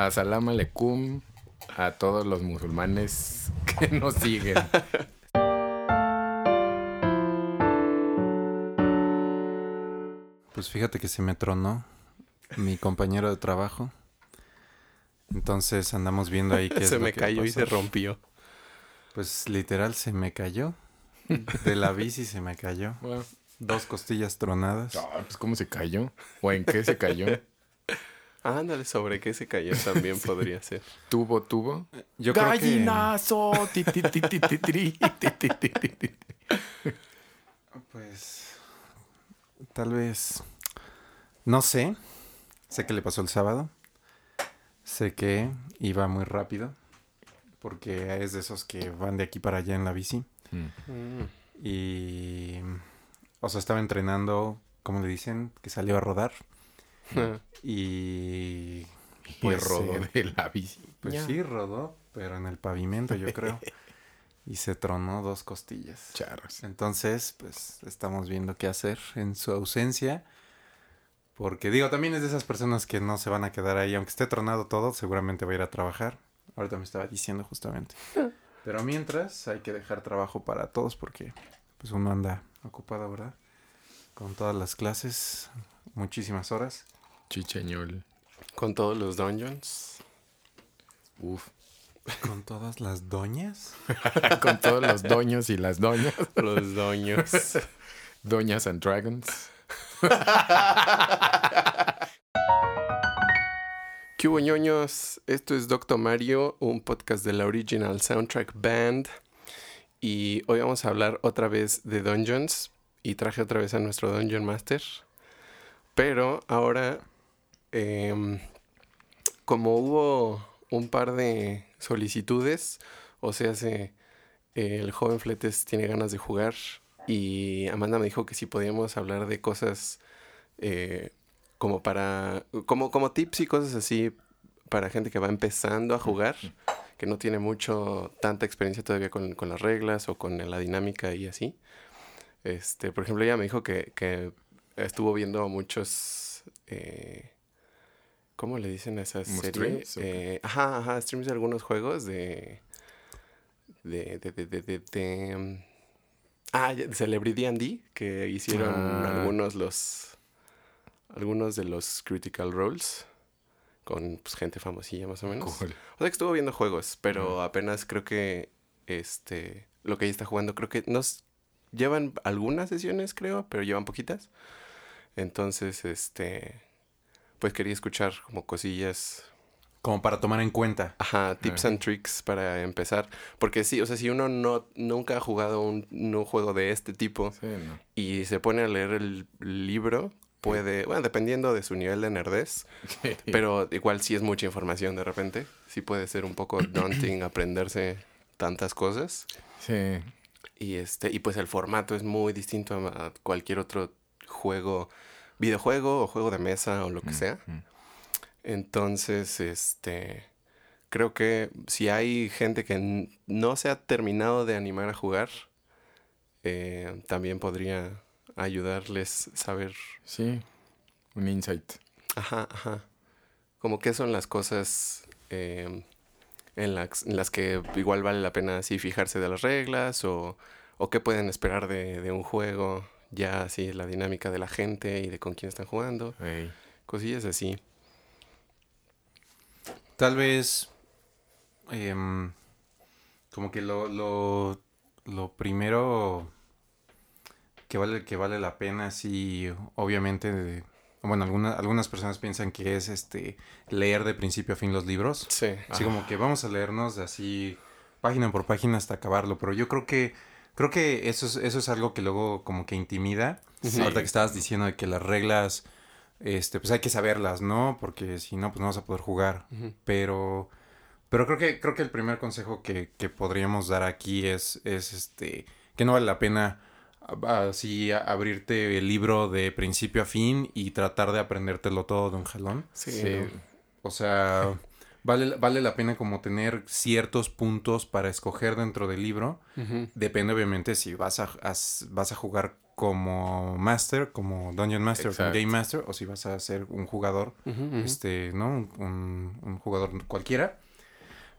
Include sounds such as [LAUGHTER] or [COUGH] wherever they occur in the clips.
a Salam Aleikum a todos los musulmanes que nos siguen. Pues fíjate que se me tronó mi compañero de trabajo. Entonces andamos viendo ahí [LAUGHS] que se me cayó y se rompió. Pues literal se me cayó. De la bici se me cayó. [LAUGHS] Dos costillas tronadas. Ah, pues ¿cómo se cayó? ¿O en qué se cayó? Ándale, sobre qué se cayó [LAUGHS] también podría ser. ¿Tubo, tubo? Yo ¡Gallinazo! pues... Tal vez... No sé. Sé que le pasó el sábado. Sé que iba muy rápido. Porque es de esos que van de aquí para allá en la bici. Mm. Y... O sea, estaba entrenando, como le dicen, que salió a rodar. [LAUGHS] y... Pues rodó eh, de la bici. Pues sí, rodó, pero en el pavimento, yo creo. [LAUGHS] y se tronó dos costillas. Charros. Entonces, pues estamos viendo qué hacer en su ausencia. Porque digo, también es de esas personas que no se van a quedar ahí, aunque esté tronado todo, seguramente va a ir a trabajar. Ahorita me estaba diciendo justamente. [LAUGHS] Pero mientras hay que dejar trabajo para todos porque pues uno anda ocupado, ¿verdad? Con todas las clases, muchísimas horas. Chicheñol. Con todos los dungeons. Uf. Con todas las doñas. [LAUGHS] Con todos los doños y las doñas. Los doños. [LAUGHS] Doñas and Dragons. [LAUGHS] ¿Qué hubo ñoños? Esto es Doctor Mario, un podcast de la Original Soundtrack Band. Y hoy vamos a hablar otra vez de Dungeons. Y traje otra vez a nuestro Dungeon Master. Pero ahora, em, como hubo un par de solicitudes, o sea, se, el joven Fletes tiene ganas de jugar. Y Amanda me dijo que si podíamos hablar de cosas eh, como para, como, como tips y cosas así para gente que va empezando a jugar, que no tiene mucho, tanta experiencia todavía con, con las reglas o con la dinámica y así. Este, por ejemplo, ella me dijo que, que estuvo viendo muchos, eh, ¿cómo le dicen a esas ¿Como series? streams? Eh, ajá, ajá, streams de algunos juegos de, de, de, de, de, de- de, um, ah, Celebrity D&D, que hicieron Ah. algunos los, algunos de los Critical Roles con pues, gente famosilla más o menos. Cool. O sea que estuvo viendo juegos, pero apenas creo que este lo que ella está jugando, creo que nos llevan algunas sesiones, creo, pero llevan poquitas. Entonces, este pues quería escuchar como cosillas, Como para tomar en cuenta. ajá, tips and tricks para empezar, porque sí, o sea, si uno no nunca ha jugado un, un juego de este tipo Sí, no. y se pone a leer el libro, puede, bueno, dependiendo de su nivel de nerdez, pero igual sí es mucha información de repente. Sí puede ser un poco [CLEARS THROAT] daunting aprenderse tantas cosas. Sí. Y este, y pues el formato es muy distinto a cualquier otro juego, videojuego o juego de mesa o lo que sea. mm. Entonces, este creo que si hay gente que no se ha terminado de animar a jugar, eh, también podría ayudarles saber Sí. Un insight. Ajá, ajá. Como qué son las cosas eh, en, las, en las que igual vale la pena así fijarse de las reglas o, o qué pueden esperar de, de un juego, ya así la dinámica de la gente y de con quién están jugando, cosillas así. Tal vez. em, como que lo, lo, lo primero que vale, que vale la pena, sí, obviamente. bueno, alguna- algunas personas piensan que es este leer de principio a fin los libros. Sí. Así como que vamos a leernos así página por página hasta acabarlo. Pero yo creo que creo que eso es, eso es algo que luego como que intimida. Sí. Ahorita que estabas diciendo de que las reglas, este, pues hay que saberlas, ¿no? Porque si no, pues no vas a poder jugar. Pero, pero creo que, creo que el primer consejo que, que podríamos dar aquí es, es este, que no vale la pena así abrirte el libro de principio a fin y tratar de aprendértelo todo de un jalón. Sí. Sí. ¿no? O sea, [LAUGHS] vale, vale la pena como tener ciertos puntos para escoger dentro del libro. Depende obviamente si vas a, as- vas a jugar como Master, como Dungeon Master, como Exacto. Game Master, o si vas a ser un jugador, este, ¿no? Un, un- un jugador cualquiera.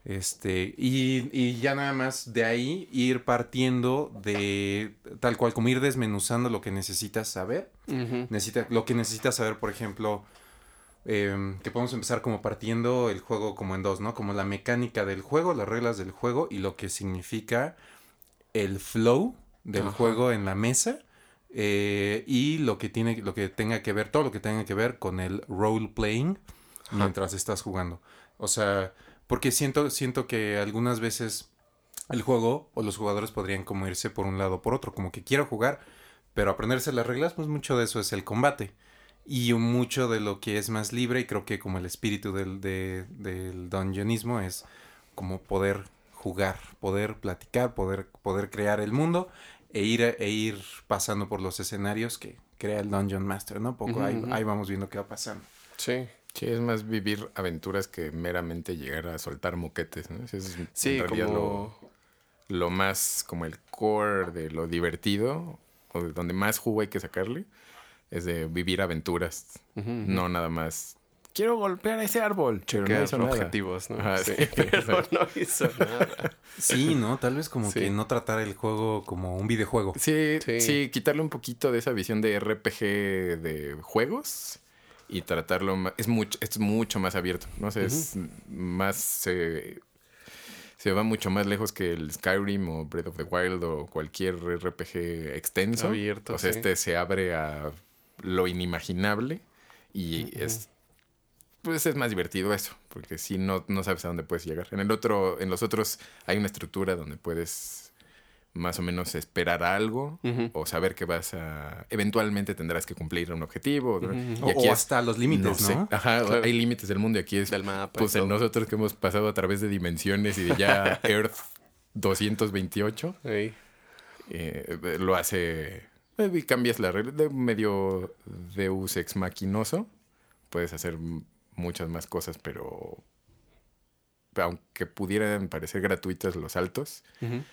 Este, y, y ya nada más de ahí ir partiendo de tal cual, como ir desmenuzando lo que necesitas saber. Necesita, lo que necesitas saber, por ejemplo, em, que podemos empezar como partiendo el juego como en dos, ¿no? Como la mecánica del juego, las reglas del juego y lo que significa el flow del Ajá. juego en la mesa. eh, y lo que tiene, lo que tenga que ver, todo lo que tenga que ver con el role playing mientras estás jugando. O sea, porque siento, siento que algunas veces el juego o los jugadores podrían como irse por un lado o por otro, como que quiero jugar, pero aprenderse las reglas, pues mucho de eso es el combate. Y mucho de lo que es más libre, y creo que como el espíritu del, de- del dungeonismo es como poder jugar, poder platicar, poder, poder crear el mundo e ir, e ir pasando por los escenarios que crea el Dungeon Master, ¿no? Poco ahí, vamos viendo qué va pasando. Sí. Sí, es más vivir aventuras que meramente llegar a soltar moquetes, ¿no? Ese es Sí, en realidad como... lo, lo más, como el core de lo divertido, o de donde más jugo hay que sacarle, es de vivir aventuras, no nada más. Quiero golpear a ese árbol, pero no hizo nada. objetivos, ¿no? Ajá, sí, sí, [LAUGHS] [LAUGHS] pero no hizo nada. Sí, ¿no? Tal vez como Sí. que no tratar el juego como un videojuego. Sí, Sí. sí, quitarle un poquito de esa visión de RPG de juegos y tratarlo ma- es mucho es mucho más abierto, no sé, es más se se va mucho más lejos que el Skyrim o Breath of the Wild o cualquier RPG extenso. Abierto, O sea, sí. este se abre a lo inimaginable y es pues es más divertido eso, porque si no, no sabes a dónde puedes llegar. En el otro, en los otros hay una estructura donde puedes más o menos esperar algo o saber que vas a eventualmente tendrás que cumplir un objetivo. Y aquí o hasta los límites, ¿no? sé. Ajá, Claro. hay límites del mundo y aquí es Del mapa. pues en nosotros que hemos pasado a través de dimensiones y de ya [LAUGHS] Earth 228 Ey. eh, lo hace y cambias la regla de medio Deus ex machinoso puedes hacer muchas más cosas pero aunque pudieran parecer gratuitas los saltos Ujú.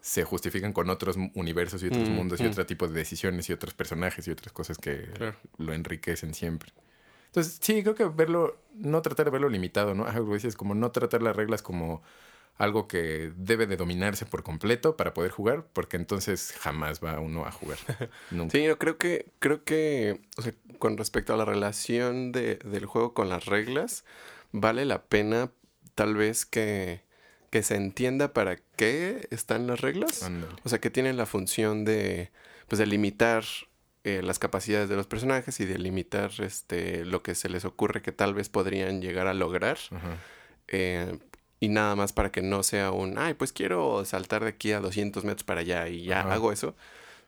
se justifican con otros universos y otros Mm, mundos y mm. otro tipo de decisiones y otros personajes y otras cosas que Claro. lo enriquecen siempre. Entonces, sí, creo que verlo, no tratar de verlo limitado, ¿no? Dices, como no tratar las reglas como algo que debe de dominarse por completo para poder jugar, porque entonces jamás va uno a jugar. [LAUGHS] Nunca. Sí, no, creo que, creo que, o sea, con respecto a la relación de, del juego con las reglas, vale la pena tal vez que, que se entienda para qué están las reglas. O sea, que tienen la función de, pues, de limitar eh, las capacidades de los personajes y de limitar este, lo que se les ocurre que tal vez podrían llegar a lograr. Ajá. eh, y nada más para que no sea un, ay, pues quiero saltar de aquí a 200 metros para allá y ya Ajá. hago eso.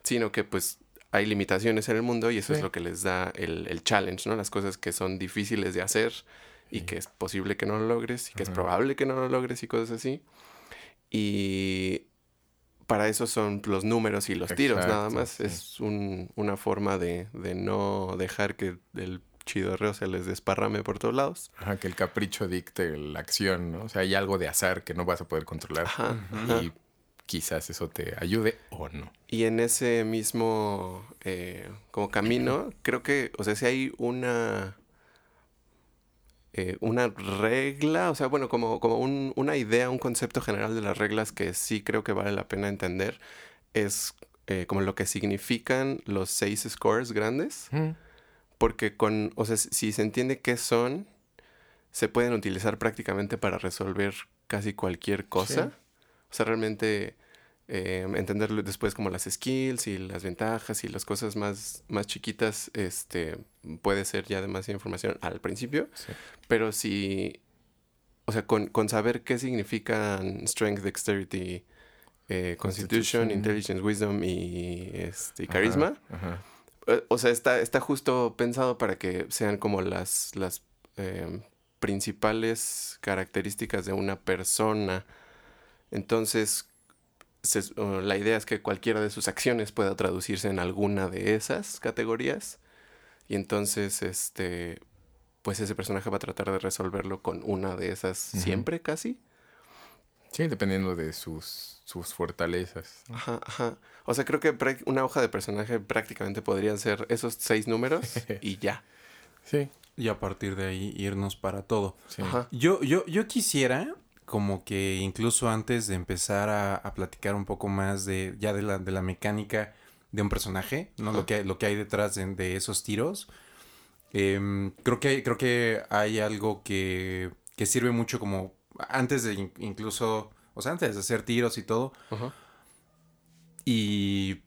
Sino que pues hay limitaciones en el mundo y eso es Sí. lo que les da el, el challenge, ¿no? Las cosas que son difíciles de hacer y Sí. que es posible que no lo logres y que es Ajá. probable que no lo logres y cosas así. Y para eso son los números y los tiros, nada Exacto, más. sí. Es un- una forma de, de no dejar que el chidorreo se les desparrame por todos lados. Ajá, que el capricho dicte la acción, ¿no? O sea, hay algo de azar que no vas a poder controlar. Ajá, ajá. Y quizás eso te ayude o no. Y en ese mismo eh, como camino, creo que, o sea, si hay una eh, una regla, o sea, bueno, como, como un- una idea, un concepto general de las reglas que sí creo que vale la pena entender, es eh, como lo que significan los seis scores grandes. Porque con, o sea, si se entiende qué son, se pueden utilizar prácticamente para resolver casi cualquier cosa. Sí. O sea, realmente eh, entenderlo después como las skills y las ventajas y las cosas más, más chiquitas, este, puede ser ya demasiada información al principio. Sí. Pero si, o sea, con, con saber qué significan strength, dexterity, eh, constitution, Constitution. intelligence, wisdom y, este, y carisma, Ajá. O sea, está, está justo pensado para que sean como las, las eh, principales características de una persona. Entonces, se- la idea es que cualquiera de sus acciones pueda traducirse en alguna de esas categorías. Y entonces, este, pues ese personaje va a tratar de resolverlo con una de esas siempre, casi. Sí, dependiendo de sus, sus fortalezas. Ajá, ajá. O sea, creo que una hoja de personaje prácticamente podrían ser esos seis números [LAUGHS] y ya. Sí, Y a partir de ahí irnos para todo. sí. Ajá. Yo, yo, yo quisiera como que incluso antes de empezar a, a platicar un poco más de ya de la, de la mecánica de un personaje, ¿no? Lo que, lo que hay detrás de, de esos tiros. em, creo que creo que hay algo que, que sirve mucho como antes de in- incluso, o sea, antes de hacer tiros y todo, Ajá. y,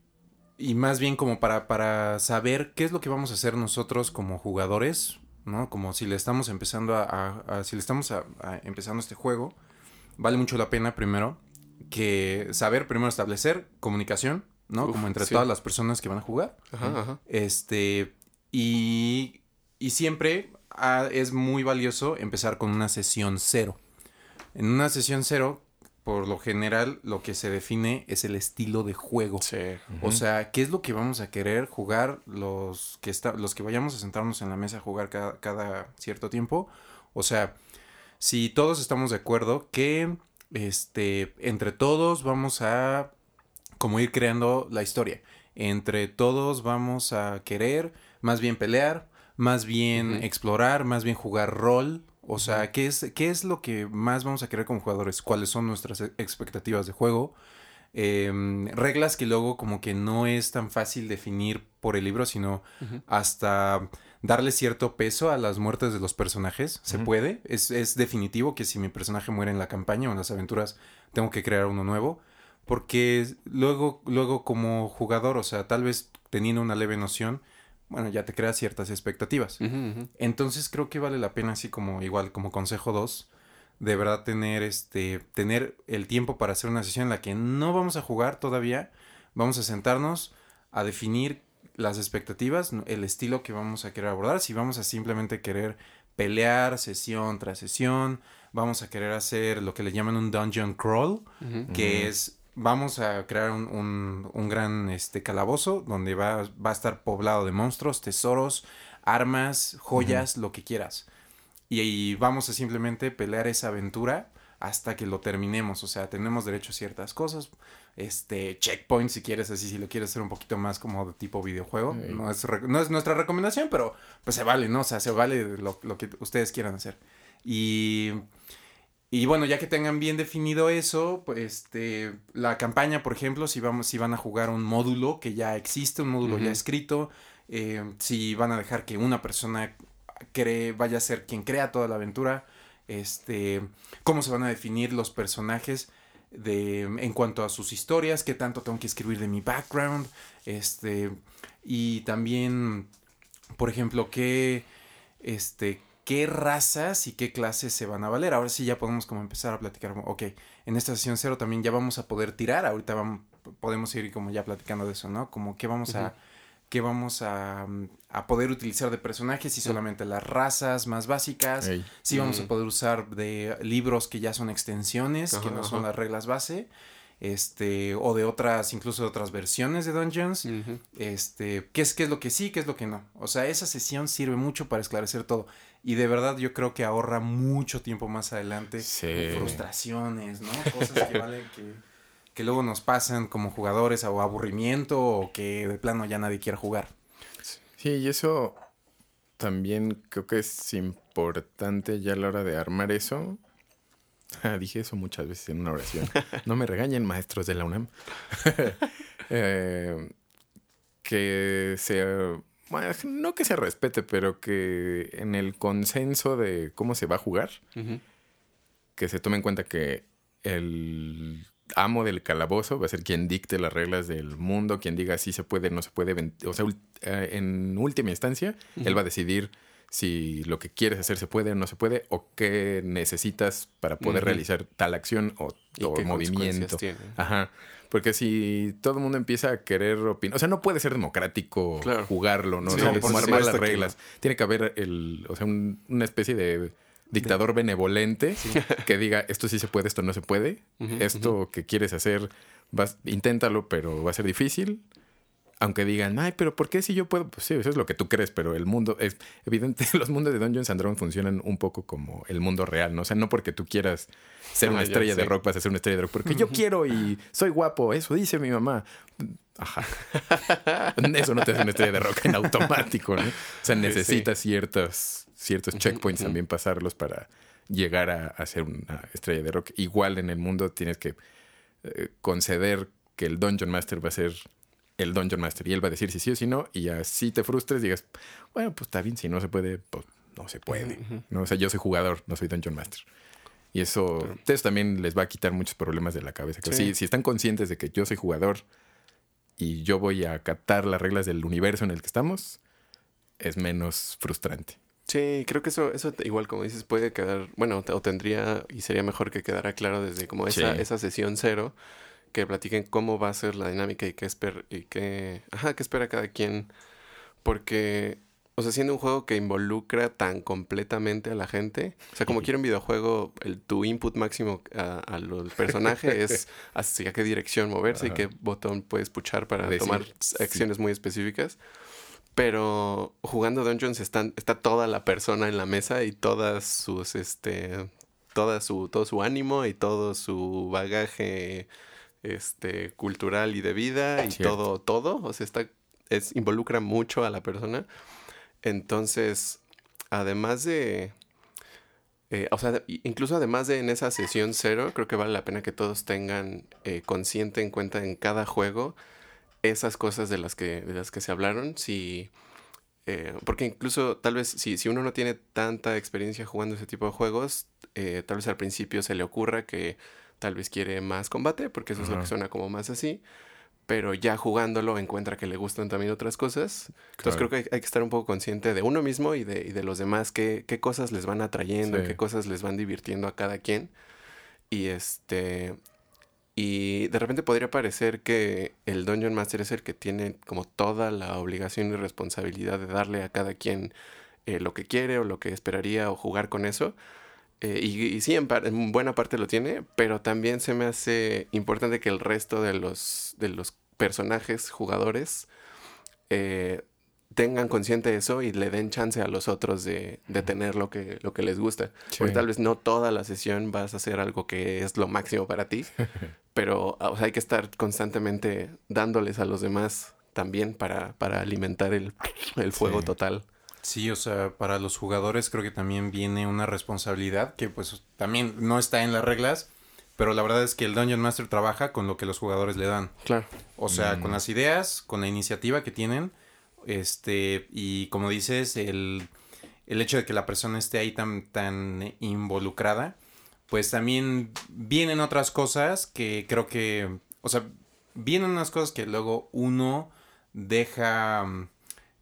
y más bien como para, para saber qué es lo que vamos a hacer nosotros como jugadores, ¿no? Como si le estamos empezando a, a- a- si le estamos a- a empezando este juego, vale mucho la pena primero que saber primero establecer comunicación, ¿no? Uf, como entre sí. todas las personas que van a jugar. Ajá, ajá. Este, y, y siempre ah, es muy valioso empezar con una sesión cero. En una sesión cero, por lo general, lo que se define es el estilo de juego. Sí. O sea, ¿qué es lo que vamos a querer jugar los que está, los que vayamos a sentarnos en la mesa a jugar cada, cada cierto tiempo? O sea, si todos estamos de acuerdo que este entre todos vamos a como ir creando la historia. Entre todos vamos a querer más bien pelear, más bien explorar, más bien jugar rol. O sea, ¿qué es, ¿qué es lo que más vamos a querer como jugadores? ¿Cuáles son nuestras e- expectativas de juego? Em, reglas que luego como que no es tan fácil definir por el libro, sino hasta darle cierto peso a las muertes de los personajes. Se puede. Es, es definitivo que si mi personaje muere en la campaña o en las aventuras, tengo que crear uno nuevo. Porque luego, luego como jugador, o sea, tal vez teniendo una leve noción, bueno, ya te creas ciertas expectativas. Entonces creo que vale la pena así como igual como consejo 2 de verdad tener este tener el tiempo para hacer una sesión en la que no vamos a jugar todavía, vamos a sentarnos a definir las expectativas, el estilo que vamos a querer abordar, si vamos a simplemente querer pelear sesión tras sesión, vamos a querer hacer lo que le llaman un dungeon crawl, que es vamos a crear un, un- un gran este calabozo donde va, va a estar poblado de monstruos, tesoros, armas, joyas, lo que quieras. Y, y vamos a simplemente pelear esa aventura hasta que lo terminemos. O sea, tenemos derecho a ciertas cosas. Este, checkpoint si quieres así, si lo quieres hacer un poquito más como de tipo videojuego. No, es, no es nuestra recomendación, pero pues se vale, ¿no? O sea, se vale lo, lo que ustedes quieran hacer. Y, y bueno, ya que tengan bien definido eso, pues este, la campaña, por ejemplo, si, vamos, si van a jugar un módulo que ya existe, un módulo ya escrito, eh, si van a dejar que una persona cree, vaya a ser quien crea toda la aventura, este, cómo se van a definir los personajes de, en cuanto a sus historias, qué tanto tengo que escribir de mi background, este, y también, por ejemplo, qué, este, qué razas y qué clases se van a valer. Ahora sí ya podemos como empezar a platicar, ok, en esta sesión cero también ya vamos a poder tirar, ahorita vamos, podemos ir como ya platicando de eso, ¿no? Como qué vamos a, qué vamos a, a poder utilizar de personajes, si Sí. solamente las razas más básicas, Ey. Sí, vamos a Mm. poder usar de libros que ya son extensiones, que Ajá, no son las reglas base, este, o de otras, incluso de otras versiones de Dungeons, este, qué es, qué es lo que sí, qué es lo que no. O sea, esa sesión sirve mucho para esclarecer todo. Y de verdad yo creo que ahorra mucho tiempo más adelante. Sí. Frustraciones, ¿no? Cosas que valen que, que luego nos pasan como jugadores o aburrimiento o que de plano ya nadie quiere jugar. Sí, y eso también creo que es importante ya a la hora de armar eso. Ah, dije eso muchas veces en una oración. [LAUGHS] No me regañen, maestros de la UNAM. [LAUGHS] Eh, que se. No que se respete, pero que en el consenso de cómo se va a jugar, que se tome en cuenta que el amo del calabozo va a ser quien dicte las reglas del mundo, quien diga si se puede, no se puede. O sea, eh, en última instancia, él va a decidir si lo que quieres hacer se puede o no se puede, o qué necesitas para poder realizar tal acción o, ¿Y o qué movimiento. Ajá. Porque si todo el mundo empieza a querer opinar, o sea, no puede ser democrático Claro. jugarlo, ¿no? Sí, O sea, por como armar supuesto las que reglas. Tiene que haber el, o sea, un- una especie de dictador benevolente [LAUGHS] que diga esto sí se puede, esto no se puede, esto que quieres hacer, vas, inténtalo, pero va a ser difícil. Aunque digan, ay, pero ¿por qué si yo puedo? Pues sí, eso es lo que tú crees, pero el mundo es evidente. [LAUGHS] Los mundos de Dungeons and Dragons funcionan un poco como el mundo real, ¿no? O sea, no porque tú quieras ser una Ah, estrella de rock vas a ser una estrella de rock, porque yo quiero y soy guapo, eso dice mi mamá. Ajá. [LAUGHS] Eso no te hace una estrella de rock en automático, ¿no? O sea, necesitas ciertos, ciertos checkpoints también pasarlos para llegar a, a ser una estrella de rock. Igual en el mundo tienes que eh, conceder que el Dungeon Master va a ser el Dungeon Master y él va a decir si sí o si no y así te frustres digas, bueno, pues está bien, si no se puede, pues no se puede. ¿no? O sea, yo soy jugador, no soy Dungeon Master. Y eso, eso también les va a quitar muchos problemas de la cabeza. Sí. si, si están conscientes de que yo soy jugador y yo voy a acatar las reglas del universo en el que estamos, es menos frustrante. Sí, creo que eso, eso igual como dices puede quedar, bueno, o tendría y sería mejor que quedara claro desde como esa, Sí. esa sesión cero, que platiquen cómo va a ser la dinámica y qué esper y qué, [LAUGHS] ajá, qué espera cada quien, porque, o sea, siendo un juego que involucra tan completamente a la gente, o sea, como quiero un videojuego, el, tu input máximo a al personaje es [LAUGHS] hacia qué dirección moverse y qué botón puedes puchar para Decir, tomar sí. acciones muy específicas. Pero jugando Dungeons están, está toda la persona en la mesa y todas sus, este, toda su, todo su ánimo y todo su bagaje, este, cultural y de vida y Cierto. todo, todo. O sea, está, es, involucra mucho a la persona. Entonces, además de, eh, o sea, incluso además de en esa sesión cero, creo que vale la pena que todos tengan eh, consciente en cuenta en cada juego esas cosas de las que, de las que se hablaron. Si, eh, porque incluso tal vez si, si uno no tiene tanta experiencia jugando ese tipo de juegos, eh, tal vez al principio se le ocurra que tal vez quiere más combate, porque eso es lo que suena como más así. Pero ya jugándolo encuentra que le gustan también otras cosas. Entonces Claro. creo que hay, hay que estar un poco consciente de uno mismo y de, y de los demás, qué, qué cosas les van atrayendo, Sí. qué cosas les van divirtiendo a cada quien. Y este. Y de repente podría parecer que el Dungeon Master es el que tiene como toda la obligación y responsabilidad de darle a cada quien eh, lo que quiere o lo que esperaría o jugar con eso. Eh, y, y sí, en, buena parte lo tiene, pero también se me hace importante que el resto de los, de los personajes, jugadores, eh, tengan consciente eso y le den chance a los otros de, de tener lo que, lo que les gusta. Porque tal vez no toda la sesión vas a hacer algo que es lo máximo para ti, [LAUGHS] pero o sea, hay que estar constantemente dándoles a los demás también para, para alimentar el, el fuego Sí. total. Sí, o sea, para los jugadores creo que también viene una responsabilidad que pues también no está en las reglas, pero la verdad es que el Dungeon Master trabaja con lo que los jugadores le dan. Claro. O sea, Mm. con las ideas, con la iniciativa que tienen, este, y como dices, el, el hecho de que la persona esté ahí tan, tan involucrada, pues también vienen otras cosas que creo que, o sea, vienen unas cosas que luego uno deja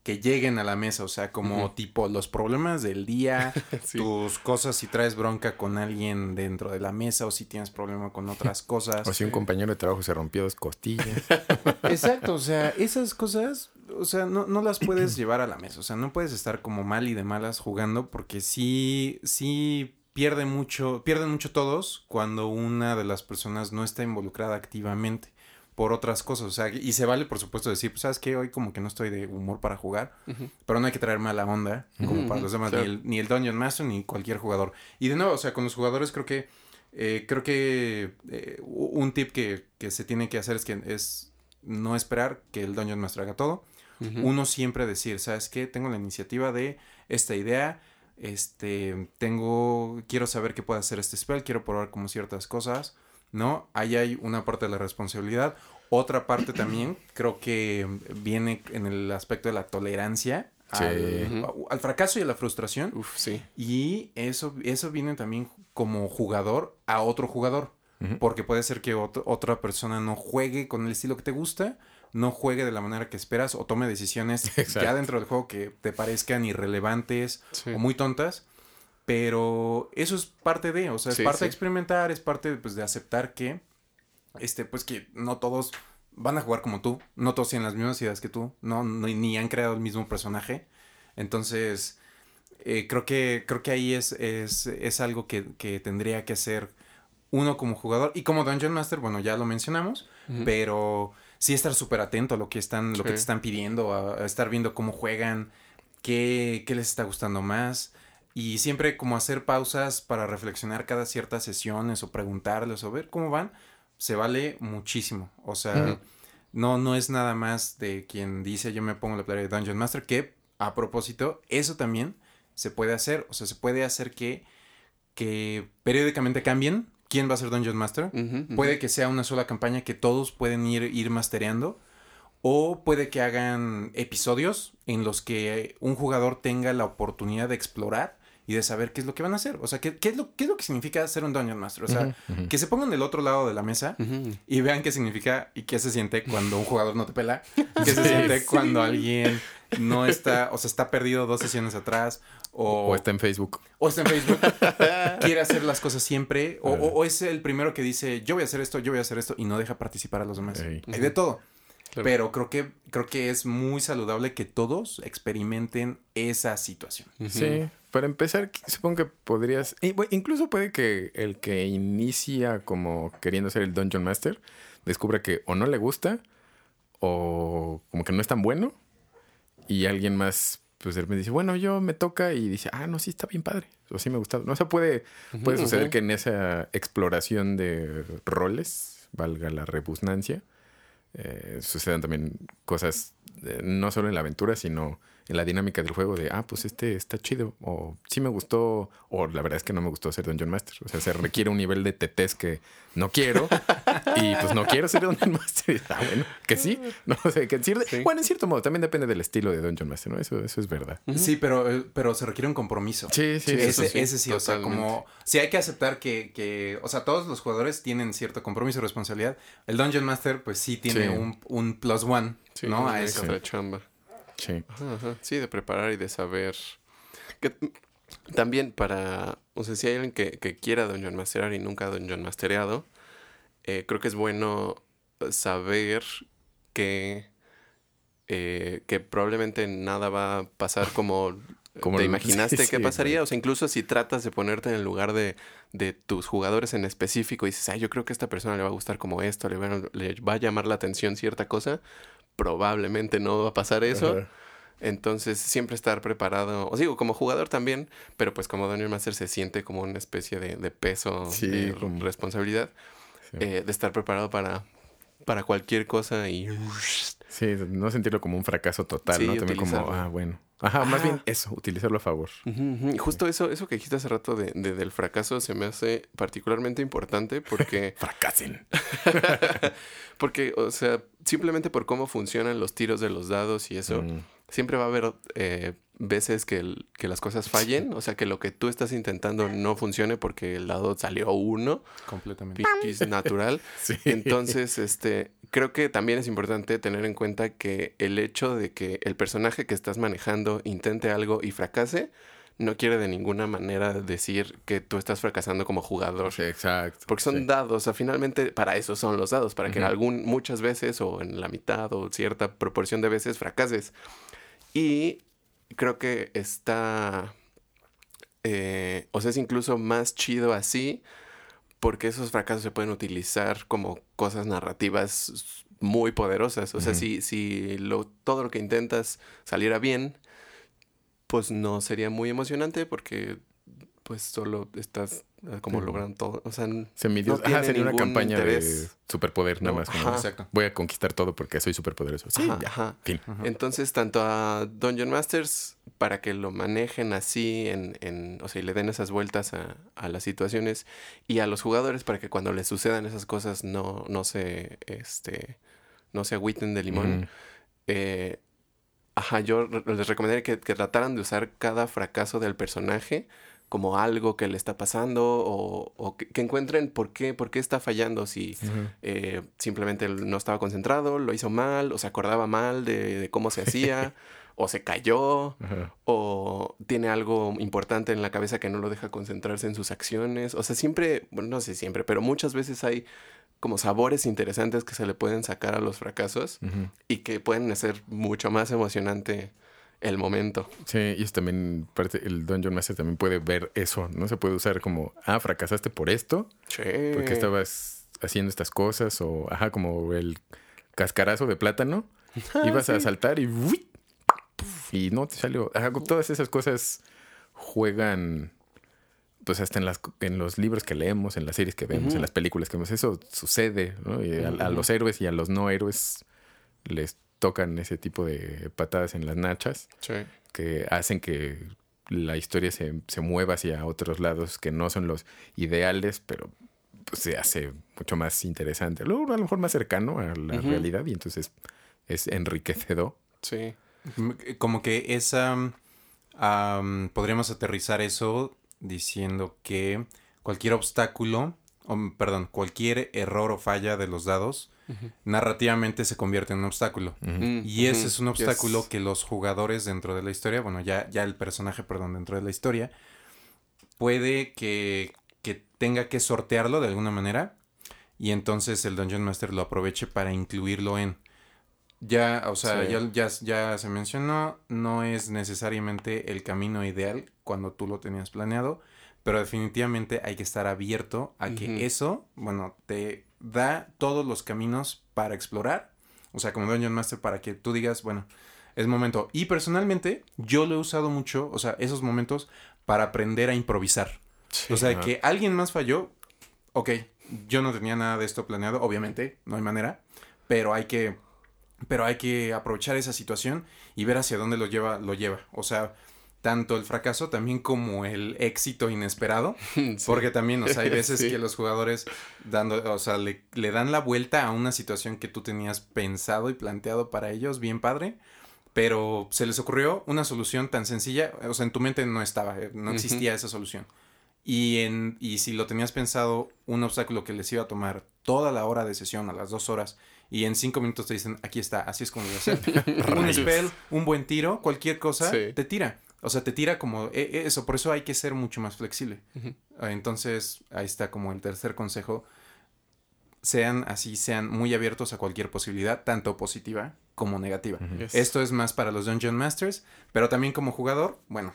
que lleguen a la mesa, o sea, como tipo los problemas del día, [LAUGHS] Sí. tus cosas si traes bronca con alguien dentro de la mesa o si tienes problema con otras [LAUGHS] cosas. O si un compañero de trabajo se rompió dos costillas. [LAUGHS] Exacto, o sea, esas cosas, o sea, no, no las puedes llevar a la mesa, o sea, no puedes estar como mal y de malas jugando porque sí, sí pierde mucho, pierden mucho todos cuando una de las personas no está involucrada activamente por otras cosas, o sea, y se vale por supuesto decir, pues sabes que hoy como que no estoy de humor para jugar, pero no hay que traer mala onda como para los demás, claro. ni, el, ni el Dungeon Master ni cualquier jugador. Y de nuevo, o sea, con los jugadores creo que, eh, creo que eh, un tip que, que se tiene que hacer es que es no esperar que el Dungeon Master haga todo. Uno siempre decir, ¿sabes qué? Tengo la iniciativa de esta idea, este, tengo, quiero saber qué puede hacer este spell, quiero probar como ciertas cosas, ¿no? Ahí hay una parte de la responsabilidad. Otra parte también creo que viene en el aspecto de la tolerancia Sí. al, al fracaso y a la frustración. Uf, sí. Y eso, eso viene también como jugador a otro jugador. Porque puede ser que ot- otra persona no juegue con el estilo que te gusta, no juegue de la manera que esperas o tome decisiones [LAUGHS] Exacto. ya dentro del juego que te parezcan irrelevantes Sí. o muy tontas. Pero eso es parte de, o sea, es parte de experimentar, es parte pues, de aceptar que, este, pues que no todos van a jugar como tú, no todos tienen las mismas ideas que tú, no, no- ni han creado el mismo personaje. Entonces, eh, creo que, creo que ahí es, es, es algo que, que tendría que hacer uno como jugador y como Dungeon Master, bueno, ya lo mencionamos, pero sí estar súper atento a lo que están, lo que te están pidiendo, a, a estar viendo cómo juegan, qué, qué les está gustando más. Y siempre como hacer pausas para reflexionar cada ciertas sesiones o preguntarles o ver cómo van, se vale muchísimo. O sea, no, no es nada más de quien dice yo me pongo la playa de Dungeon Master, que a propósito, eso también se puede hacer. O sea, se puede hacer que, que periódicamente cambien quién va a ser Dungeon Master. Puede que sea una sola campaña que todos pueden ir, ir mastereando. O puede que hagan episodios en los que un jugador tenga la oportunidad de explorar y de saber qué es lo que van a hacer. O sea, qué, qué es, lo, qué es lo que significa ser un Dungeon Master. O sea, que se pongan del otro lado de la mesa y vean qué significa y qué se siente cuando un jugador no te pela. Qué se siente sí. cuando alguien no está, o sea, está perdido dos sesiones atrás. O, O está en Facebook. o está en Facebook, quiere hacer las cosas siempre, o, o- o es el primero que dice, yo voy a hacer esto, yo voy a hacer esto, y no deja participar a los demás. Ey. Hay de todo. Claro. Pero creo que, creo que es muy saludable que todos experimenten esa situación. Sí, para empezar, supongo que podrías. incluso puede que el que inicia como queriendo ser el Dungeon Master descubra que o no le gusta o como que no es tan bueno y alguien más pues de repente dice, bueno, yo me toca y dice, ah, no, sí está bien padre, o sí me gusta. No, o sea, puede, puede suceder que en esa exploración de roles, valga la rebusnancia, eh, sucedan también cosas eh, no solo en la aventura, sino en la dinámica del juego de, ah, pues este está chido, o sí me gustó, o la verdad es que no me gustó ser Dungeon Master. O sea, se requiere un nivel de tetés que no quiero, [LAUGHS] y pues no quiero ser Dungeon Master. Y, ah, bueno, que sí, [LAUGHS] no sé, que en cierto- Sí. bueno, en cierto modo, también depende del estilo de Dungeon Master, ¿no? Eso, eso es verdad. Sí, pero, eh, pero se requiere un compromiso. Sí, sí, Sí, eso ese, sí. ese sí, o sea, totalmente. como... Sí hay que aceptar que, que, o sea, todos los jugadores tienen cierto compromiso y responsabilidad. El Dungeon Master, pues sí tiene Sí. un, un plus one, Sí, ¿no? A eso. extra chamba. Sí. Ajá, ajá. Sí, de preparar y de saber. Que, también para. O sea, si hay alguien que, que quiera Dungeon Masterar y nunca Dungeon Mastereado, eh, creo que es bueno saber que. eh, que probablemente nada va a pasar como, [LAUGHS] Como te [LAUGHS] imaginaste sí, que sí, pasaría. güey. O sea, incluso si tratas de ponerte en el lugar de, de tus jugadores en específico y dices, ay, yo creo que a esta persona le va a gustar como esto, le va, le va a llamar la atención cierta cosa, probablemente no va a pasar eso. Ajá. Entonces, siempre estar preparado, os digo, como jugador también, pero pues como Dungeon Master se siente como una especie de, de peso, Sí, de como- responsabilidad, Sí. eh, de estar preparado para, para cualquier cosa y... Sí, no sentirlo como un fracaso total, Sí, ¿no? También como, ah, bueno. Ajá, más Ah. bien eso, utilizarlo a favor. Y Justo eso, eso que dijiste hace rato de, de- del fracaso se me hace particularmente importante porque, [LAUGHS] Fracasen. [LAUGHS] porque, o sea, simplemente por cómo funcionan los tiros de los dados y eso, Mm, siempre va a haber eh, veces que, el- que las cosas fallen, o sea, que lo que tú estás intentando no funcione porque el dado salió uno, Completamente. piquis natural. [LAUGHS] sí. Entonces, este, creo que también es importante tener en cuenta que el hecho de que el personaje que estás manejando intente algo y fracase, no quiere de ninguna manera decir que tú estás fracasando como jugador. Sí, exacto. Porque son sí. dados, o sea, finalmente para eso son los dados, para que en Ujú. algún, muchas veces o en la mitad o cierta proporción de veces fracases. Y creo que está, eh, o sea, es incluso más chido así, porque esos fracasos se pueden utilizar como cosas narrativas muy poderosas. O sea, si, si lo, todo lo que intentas saliera bien, pues no sería muy emocionante porque pues solo estás eh, como Sí. logrando todo. O sea, n- Semidios. no Ajá, tiene sería una campaña de superpoder nada No, más. como. Exacto. Voy a conquistar todo porque soy superpoderoso. Sí, Ajá, ya. ajá. Fin. Ajá. Entonces, tanto a Dungeon Masters, para que lo manejen así, en, en, o sea, y le den esas vueltas a, a las situaciones, y a los jugadores para que cuando les sucedan esas cosas no, no se, este, no se agüiten de limón. Ujú. Eh, ajá, yo les recomendaría que, que trataran de usar cada fracaso del personaje como algo que le está pasando o, o que, que encuentren por qué, por qué está fallando, si eh, simplemente no estaba concentrado, lo hizo mal, o se acordaba mal de, de cómo se hacía, [LAUGHS] o se cayó, Ajá. o tiene algo importante en la cabeza que no lo deja concentrarse en sus acciones. O sea, siempre, bueno, no sé siempre, pero muchas veces hay como sabores interesantes que se le pueden sacar a los fracasos y que pueden hacer mucho más emocionante el momento. Sí, y es también parte, el Dungeon Master también puede ver eso, ¿no? Se puede usar como, ah, fracasaste por esto, Sí. porque estabas haciendo estas cosas, o ajá, como el cascarazo de plátano, ibas a saltar y ¡uy! y no te salió. Ajá, todas esas cosas juegan pues hasta en las en los libros que leemos, en las series que vemos, en las películas que vemos, eso sucede, ¿no? Y a, a los héroes y a los no héroes les tocan ese tipo de patadas en las nachas Sí. que hacen que la historia se, se mueva hacia otros lados que no son los ideales, pero pues, se hace mucho más interesante. Luego, a lo mejor más cercano a la realidad y entonces es enriquecedor. Sí. Como que esa... am, podríamos aterrizar eso diciendo que cualquier obstáculo, o, perdón, cualquier error o falla de los dados, narrativamente se convierte en un obstáculo. Mm, Y ese es un obstáculo Yes. que los jugadores dentro de la historia, bueno, ya, ya el personaje, perdón, dentro de la historia, puede que, que tenga que sortearlo de alguna manera y entonces el Dungeon Master lo aproveche para incluirlo en... Ya, o sea, Sí. ya, ya, ya se mencionó, no es necesariamente el camino ideal cuando tú lo tenías planeado, pero definitivamente hay que estar abierto a que eso, bueno, te da todos los caminos para explorar, o sea, como Dungeon Master, para que tú digas, bueno, es momento. Y personalmente, yo lo he usado mucho, o sea, esos momentos para aprender a improvisar. Sí. O sea, que alguien más falló, ok, yo no tenía nada de esto planeado, obviamente, no hay manera, pero hay que, pero hay que aprovechar esa situación y ver hacia dónde lo lleva, lo lleva. O sea, tanto el fracaso también como el éxito inesperado, [LAUGHS] Sí. porque también, o sea, hay [LAUGHS] veces Sí. que los jugadores dando, o sea, le, le dan la vuelta a una situación que tú tenías pensado y planteado para ellos, bien padre, pero se les ocurrió una solución tan sencilla, o sea, en tu mente no estaba, eh, no existía esa solución. Y, en, y si lo tenías pensado, un obstáculo que les iba a tomar toda la hora de sesión, a las dos horas, y en cinco minutos te dicen, aquí está, así es como lo voy a hacer. un spell, un buen tiro, cualquier cosa, Sí. te tira. O sea, te tira como eh, eso, por eso hay que ser mucho más flexible. Ah, Entonces, ahí está como el tercer consejo. Sean así, sean muy abiertos a cualquier posibilidad, tanto positiva como negativa. Yes. Esto es más para los Dungeon Masters, pero también como jugador, bueno,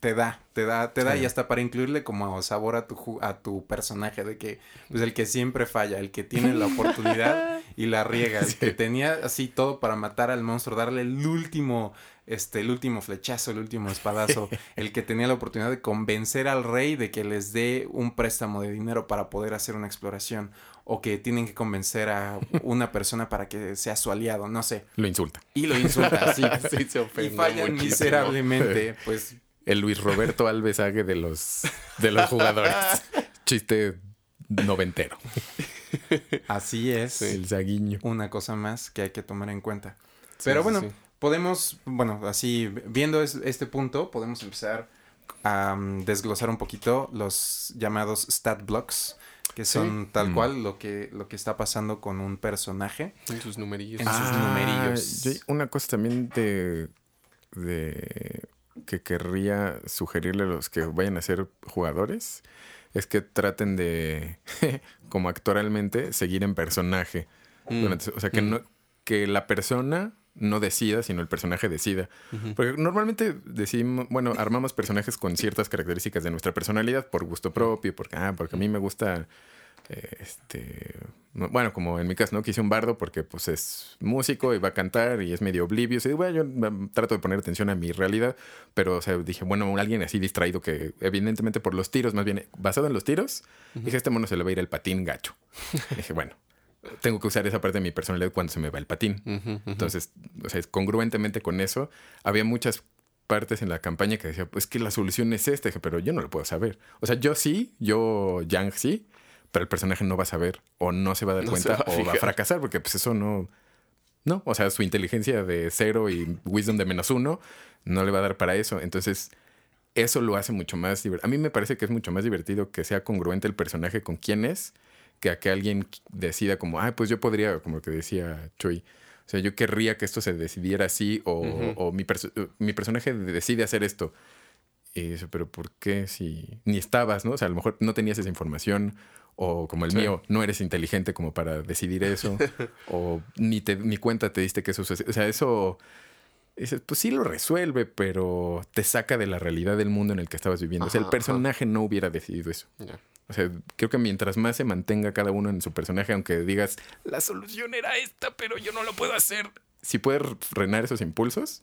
te da, te da, te da Sí. y hasta para incluirle como sabor a tu, a tu personaje, de que, pues el que siempre falla, el que tiene la oportunidad [LAUGHS] y la riega, el que tenía así todo para matar al monstruo, darle el último, este, el último flechazo, el último espadazo, [LAUGHS] el que tenía la oportunidad de convencer al rey de que les dé un préstamo de dinero para poder hacer una exploración, o que tienen que convencer a una persona para que sea su aliado, no sé, Lo insulta. y lo insulta [LAUGHS] así, Sí, se y ofende fallan muchísimo. miserablemente, pues El Luis Roberto Alves Ague de los, de los jugadores. [LAUGHS] Chiste noventero. así es. El zaguiño. Una cosa más que hay que tomar en cuenta. Pero sí, bueno, sí. Podemos, bueno, así viendo es- este punto, podemos empezar a mm, desglosar un poquito los llamados stat blocks, que son tal Mm. cual lo que, lo que está pasando con un personaje. En sus numerillos. En sus numerillos. yo- una cosa también de, de que querría sugerirle a los que vayan a ser jugadores es que traten de, [LAUGHS] como actoralmente, seguir en personaje. Mm. durante- o sea, que, Mm. no, que la persona no decida, sino el personaje decida. Porque normalmente decidimos, bueno, armamos personajes con ciertas características de nuestra personalidad por gusto propio, porque, ah, porque a mí me gusta, eh, este, no- bueno, como en mi caso, ¿no? Que hice un bardo porque pues es músico y va a cantar y es medio oblivious. Y bueno, yo mm, trato de poner atención a mi realidad, pero, o sea, dije, bueno, alguien así distraído que evidentemente por los tiros, más bien basado en los tiros, dije, este mono se le va a ir el patín gacho. [LAUGHS] dije, bueno, tengo que usar esa parte de mi personalidad cuando se me va el patín. Entonces, o sea, congruentemente con eso, había muchas partes en la campaña que decía, pues que la solución es esta, pero yo no lo puedo saber. O sea, yo sí, yo, Yang sí, pero el personaje no va a saber o no se va a dar No cuenta va a o va a fracasar, porque pues eso no... No, o sea, su inteligencia de cero y wisdom de menos uno no le va a dar para eso. Entonces, eso lo hace mucho más divertido. A mí me parece que es mucho más divertido que sea congruente el personaje con quién es, que a que alguien decida como, ah, pues yo podría, como que decía Choi, o sea, yo querría que esto se decidiera así o, o mi, perso- mi personaje decide hacer esto. Y eso, pero ¿por qué si ni estabas, no? O sea, a lo mejor no tenías esa información o como el Sí. mío, no eres inteligente como para decidir eso [LAUGHS] o ni, te, ni cuenta te diste que eso sucede. O sea, eso, dices, pues sí lo resuelve, pero te saca de la realidad del mundo en el que estabas viviendo. o sea, el ajá. personaje no hubiera decidido eso. O sea, creo que mientras más se mantenga cada uno en su personaje, aunque digas, la solución era esta, pero yo no lo puedo hacer. Si puedes frenar esos impulsos,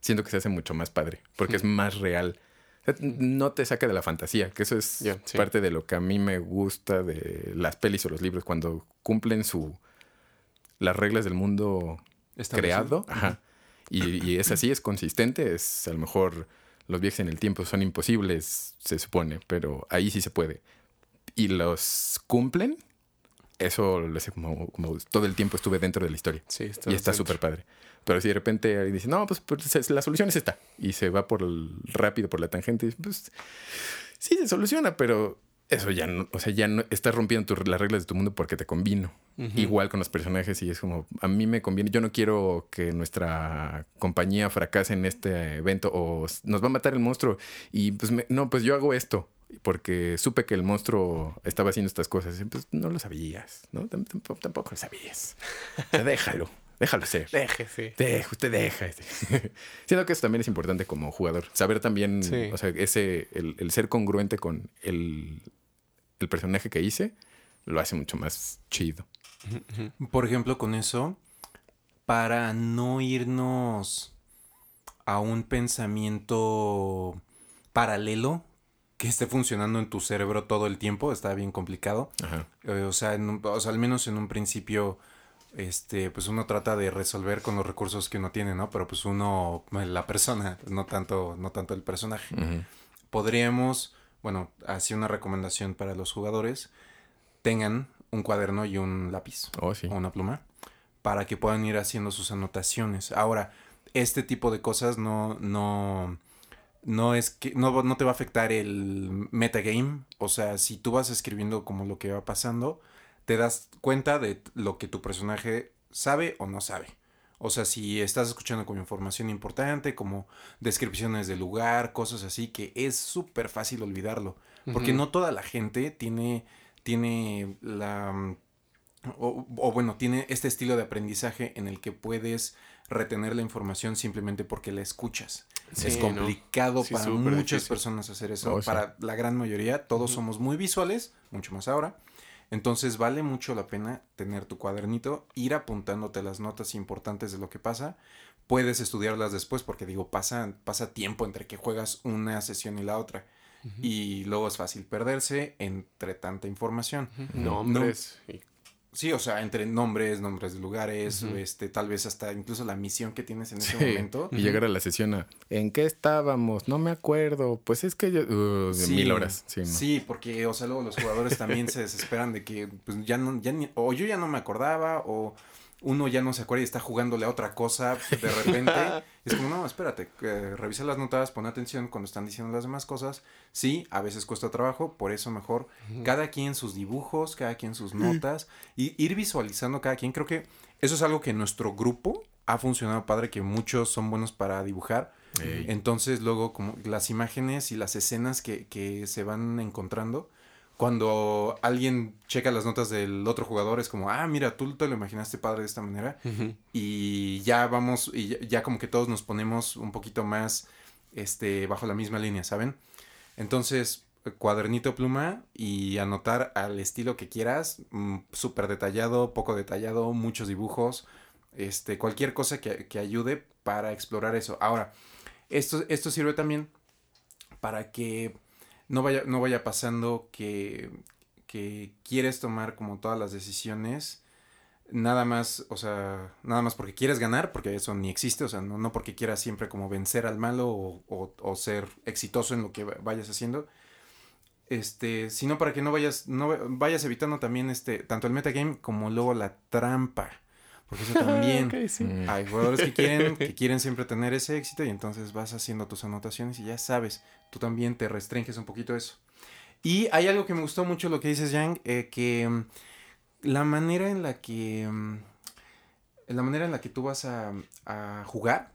siento que se hace mucho más padre, porque es más real. O sea, no te saca de la fantasía, que eso es sí. parte de lo que a mí me gusta de las pelis o los libros, cuando cumplen su las reglas del mundo creado. Ajá. Y, y es así, es consistente, es a lo mejor los viajes en el tiempo son imposibles, se supone, pero ahí sí se puede. Y los cumplen, eso lo hace como, como todo el tiempo estuve dentro de la historia. Sí, Y estás está súper padre. Pero si de repente alguien dice, no, pues, pues, es- la solución es esta. Y se va por el rápido, por la tangente, pues sí se soluciona, pero eso ya no, o sea, ya no estás rompiendo tu- las reglas de tu mundo porque te convino. Igual con los personajes y es como, a mí me conviene, yo no quiero que nuestra compañía fracase en este evento o nos va a matar el monstruo y pues me- no, pues yo hago esto porque supe que el monstruo estaba haciendo estas cosas. Pues no lo sabías, ¿no? Tam- Tampoco, tampoco lo sabías. O sea, déjalo, déjalo ser. Deje, sí. Deja, usted deja. [LAUGHS] Siento que eso también es importante como jugador. Saber también, Sí. o sea, ese, el, el ser congruente con el, el personaje que hice, lo hace mucho más chido. Por ejemplo, con eso, para no irnos a un pensamiento paralelo que esté funcionando en tu cerebro todo el tiempo, está bien complicado. Ajá. Eh, o, sea, en un- o sea, al menos en un principio, este, pues uno trata de resolver con los recursos que uno tiene, ¿no? Pero pues uno, la persona, no tanto, no tanto el personaje podríamos, bueno, así una recomendación para los jugadores, tengan un cuaderno y un lápiz Oh, sí. o una pluma para que puedan ir haciendo sus anotaciones. Ahora, este tipo de cosas no, no, no es que, no, no te va a afectar el metagame. O sea, si tú vas escribiendo como lo que va pasando, te das cuenta de lo que tu personaje sabe o no sabe. O sea, si estás escuchando como información importante, como descripciones del lugar, cosas así, que es súper fácil olvidarlo. Porque no toda la gente tiene, tiene la... mm, O, o bueno, tiene este estilo de aprendizaje en el que puedes retener la información simplemente porque la escuchas. Sí, es ¿no? complicado Sí, para muchas difícil. personas hacer eso. Oh, sí. Para la gran mayoría, todos somos muy visuales, mucho más ahora. Entonces vale mucho la pena tener tu cuadernito, ir apuntándote las notas importantes de lo que pasa. Puedes estudiarlas después porque digo, pasa, pasa tiempo entre que juegas una sesión y la otra. Y luego es fácil perderse entre tanta información. Nombres. y- Sí, o sea, entre nombres, nombres de lugares, este, tal vez hasta incluso la misión que tienes en ese Sí. momento. Y llegar a la sesión a, ¿en qué estábamos? No me acuerdo. Pues es que yo, uh, Sí, mil horas. Sí, no. Sí, porque, o sea, luego los jugadores también se desesperan de que, pues, ya no, ya ni- o yo ya no me acordaba, o uno ya no se acuerda y está jugándole a otra cosa de repente. [LAUGHS] es como, no, espérate, eh, revisa las notas, pon atención cuando están diciendo las demás cosas. Sí, a veces cuesta trabajo, por eso mejor cada quien sus dibujos, cada quien sus notas, y ir visualizando cada quien. Creo que eso es algo que nuestro grupo ha funcionado padre, que muchos son buenos para dibujar. Entonces luego como las imágenes y las escenas que, que se van encontrando, cuando alguien checa las notas del otro jugador es como, ah, mira, tú te lo imaginaste padre de esta manera y ya vamos, y ya, ya como que todos nos ponemos un poquito más este, bajo la misma línea, ¿saben? Entonces, cuadernito pluma y anotar al estilo que quieras, mm, súper detallado, poco detallado, muchos dibujos, este, cualquier cosa que, que ayude para explorar eso. Ahora, esto, esto sirve también para que no vaya, no vaya pasando que, que quieres tomar como todas las decisiones nada más, o sea, nada más porque quieres ganar, porque eso ni existe, o sea, no, no porque quieras siempre como vencer al malo o, o- ser exitoso en lo que va- vayas haciendo, este, sino para que no vayas, no vayas evitando también este, tanto el metagame como luego la trampa, porque eso también, [LAUGHS] sí. Mm. hay [LAUGHS] jugadores que quieren, que quieren siempre tener ese éxito y entonces vas haciendo tus anotaciones y ya sabes, tú también te restringes un poquito eso. Y hay algo que me gustó mucho lo que dices, Yang, eh, que mm, la manera en la que mm, la manera en la que tú vas a, a jugar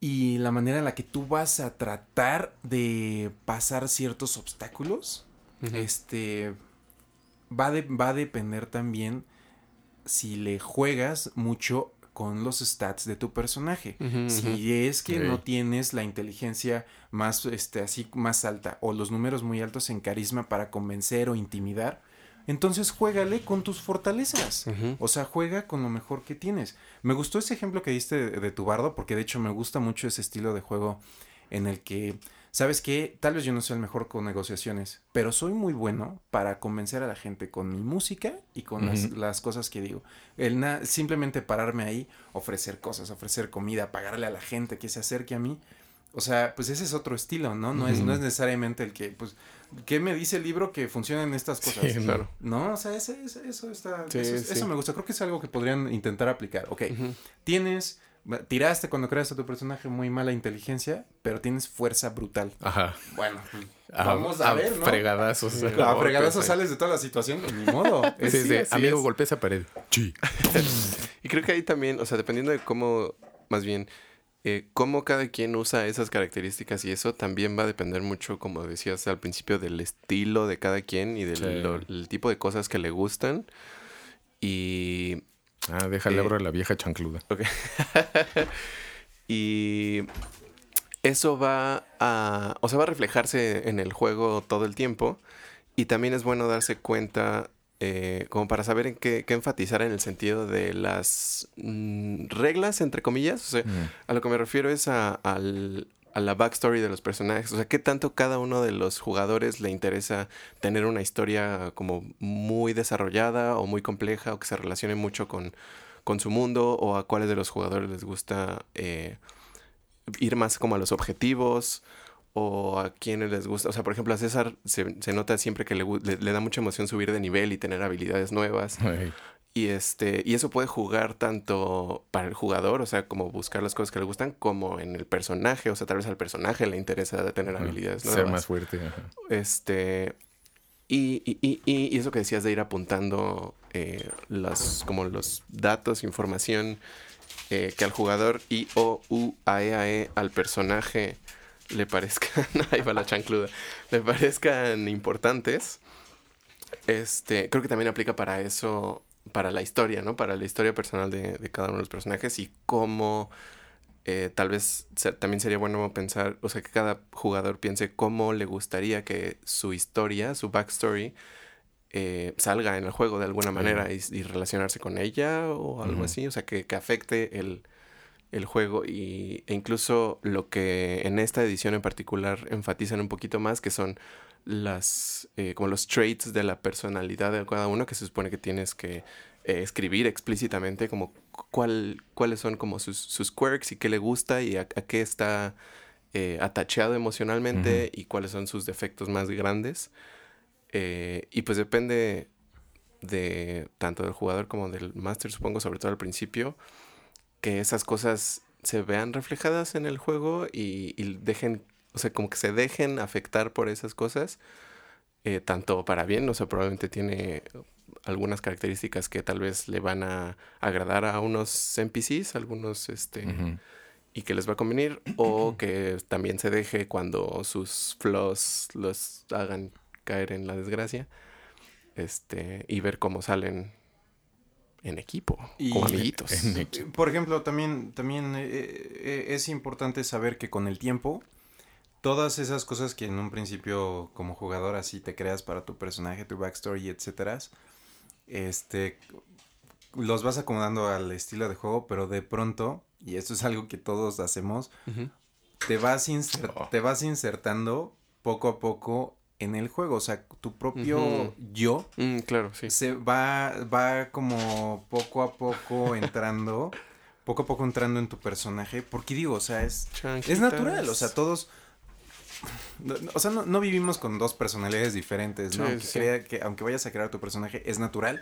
y la manera en la que tú vas a tratar de pasar ciertos obstáculos, este va, de- va a depender también si le juegas mucho con los stats de tu personaje. Si es que no tienes la inteligencia más, este, así, más alta o los números muy altos en carisma para convencer o intimidar, entonces juégale con tus fortalezas. O sea, juega con lo mejor que tienes. Me gustó ese ejemplo que diste de, de tu bardo, porque de hecho me gusta mucho ese estilo de juego en el que, ¿sabes qué? Tal vez yo no sea el mejor con negociaciones, pero soy muy bueno para convencer a la gente con mi música y con las, cosas que digo. El na- simplemente pararme ahí, ofrecer cosas, ofrecer comida, pagarle a la gente que se acerque a mí. O sea, pues ese es otro estilo, ¿no? No, es, no es necesariamente el que, pues, ¿qué me dice el libro que funcionan estas cosas? Sí, Claro. No, o sea, ese, ese- eso está. Sí, eso, sí. eso me gusta. Creo que es algo que podrían intentar aplicar. Ok, tienes. Tiraste cuando creaste a tu personaje muy mala inteligencia, pero tienes fuerza brutal. Ajá. Bueno, pues, A- vamos a, ver, ¿no? Fregadazos. Sí. A golpes fregadazos sales de toda la situación, ni modo. Es- [LAUGHS] Sí, amigo, es. golpea esa pared. Sí. [LAUGHS] Y creo que ahí también, o sea, dependiendo de cómo, más bien, eh, cómo cada quien usa esas características y eso también va a depender mucho, como decías al principio, del estilo de cada quien y del Sí. lo- el tipo de cosas que le gustan. Y Ah, déjale Eh, abro a la vieja chancluda. Ok. [LAUGHS] y eso va a, o sea, va a reflejarse en el juego todo el tiempo. Y también es bueno darse cuenta, eh, como para saber en qué, qué enfatizar en el sentido de las mm, reglas, entre comillas. O sea, Mm. a lo que me refiero es a, al- a la backstory de los personajes. O sea, qué tanto cada uno de los jugadores le interesa tener una historia como muy desarrollada o muy compleja o que se relacione mucho con, con su mundo o a cuáles de los jugadores les gusta eh, ir más como a los objetivos o a quienes les gusta. O sea, por ejemplo, a César se, se nota siempre que le, le- le da mucha emoción subir de nivel y tener habilidades nuevas. Y este, y eso puede jugar tanto para el jugador, o sea, como buscar las cosas que le gustan, como en el personaje. O sea, tal vez al personaje le interesa tener habilidades Ser nuevas. más fuerte. ajá. Este. Y, y, y, eso que decías de ir apuntando eh, los, como los datos, información eh, que al jugador y o u a e a e al personaje le parezcan, [LAUGHS] ahí va la chancluda, le parezcan importantes. Este, creo que también aplica para eso, para la historia, ¿no? Para la historia personal de, de cada uno de los personajes y cómo eh, tal vez se- también sería bueno pensar, o sea, que cada jugador piense cómo le gustaría que su historia, su backstory, eh, salga en el juego de alguna manera y, y relacionarse con ella o algo así, o sea, que, que afecte el, el juego y, e incluso lo que en esta edición en particular enfatizan un poquito más, que son las, eh, como los traits de la personalidad de cada uno, que se supone que tienes que eh, escribir explícitamente como cu- cuál, cuáles son como sus, sus quirks y qué le gusta y a, a qué está eh, atachado emocionalmente y cuáles son sus defectos más grandes. Eh, y pues depende de tanto del jugador como del máster, supongo, sobre todo al principio, que esas cosas se vean reflejadas en el juego y, y dejen, o sea, como que se dejen afectar por esas cosas, eh, tanto para bien, o sea, probablemente tiene algunas características que tal vez le van a agradar a unos NPCs, algunos, este, y que les va a convenir, o [CLEARS THROAT] que también se deje cuando sus flaws los hagan caer en la desgracia, este, y ver cómo salen en equipo, Y- como amiguitos. En equipo. Por ejemplo, también, también eh, eh, es importante saber que con el tiempo, todas esas cosas que en un principio como jugador así te creas para tu personaje, tu backstory, etcétera, este, los vas acomodando al estilo de juego, pero de pronto, y esto es algo que todos hacemos, te vas, Oh. te vas insertando poco a poco en el juego, o sea, tu propio yo Mm, claro, sí. se va, va como poco a poco [LAUGHS] entrando, poco a poco entrando en tu personaje, porque digo, o sea, es, es natural, o sea, todos, no- no- o sea, no, no vivimos con dos personalidades diferentes, ¿no? Sí, aunque, sí. crea que, aunque vayas a crear tu personaje, es natural,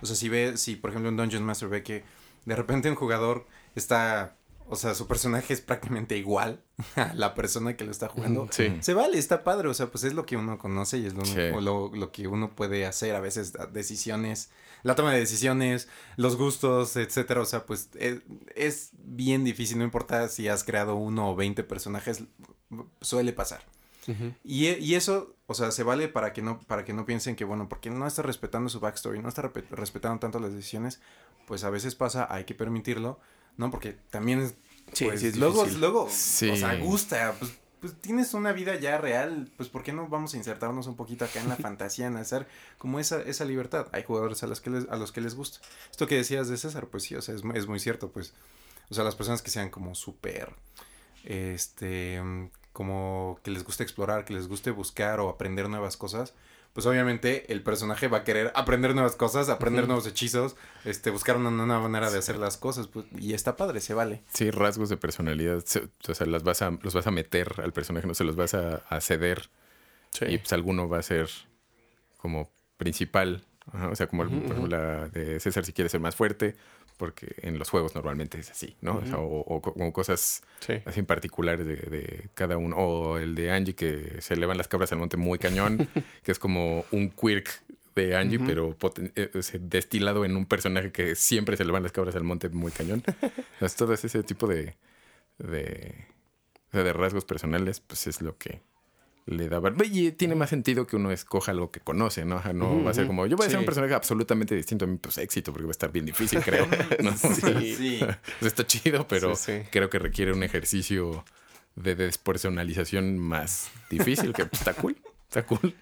o sea, si ve, si por ejemplo un Dungeon Master ve que de repente un jugador está, o sea, su personaje es prácticamente igual [LAUGHS] a la persona que lo está jugando, Sí. se vale, está padre, o sea, pues es lo que uno conoce y es lo, Sí. lo, lo que uno puede hacer a veces, decisiones, la toma de decisiones, los gustos, etcétera, o sea, pues es, es bien difícil, no importa si has creado uno o veinte personajes, suele pasar. y, y eso, o sea, se vale para que no, para que no piensen que, bueno, porque no está respetando su backstory, no está respetando tanto las decisiones, pues a veces pasa, hay que permitirlo, ¿no? Porque también es, Sí, pues, sí es luego, luego, Sí. o sea, gusta, pues, pues tienes una vida ya real, pues ¿por qué no vamos a insertarnos un poquito acá en la [LAUGHS] fantasía, en hacer como esa, esa libertad? Hay jugadores a los que les, a los que les gusta. Esto que decías de César, pues sí, o sea, es, es muy cierto, pues, o sea, las personas que sean como súper, este, como que les guste explorar, que les guste buscar o aprender nuevas cosas, pues obviamente el personaje va a querer aprender nuevas cosas, aprender nuevos hechizos, este, buscar una nueva manera de hacer las cosas, pues, y está padre, se vale. Sí, rasgos de personalidad. se- O sea, las vas a, los vas a meter al personaje, no se los vas a, a ceder. Sí. Y pues alguno va a ser como principal. Ajá, O sea, como la de César si quiere ser más fuerte, porque en los juegos normalmente es así, ¿no? O sea, o, o cosas Sí. así en particulares de, de cada uno. O el de Angie que se elevan las cabras al monte muy cañón, [LAUGHS] que es como un quirk de Angie, pero eh, destilado en un personaje que siempre se elevan las cabras al monte muy cañón. [LAUGHS] Entonces, todo ese tipo de, de, de rasgos personales, pues es lo que le da... val- Y tiene más sentido que uno escoja algo que conoce, ¿no? Ajá, no va a ser como, yo voy a ser un personaje absolutamente distinto a mí, pues éxito, porque va a estar bien difícil, creo. [LAUGHS] ¿no? Sí. [LAUGHS] Sí. Está chido, pero Sí, creo que requiere un ejercicio de despersonalización más difícil, que pues, está cool. Está cool.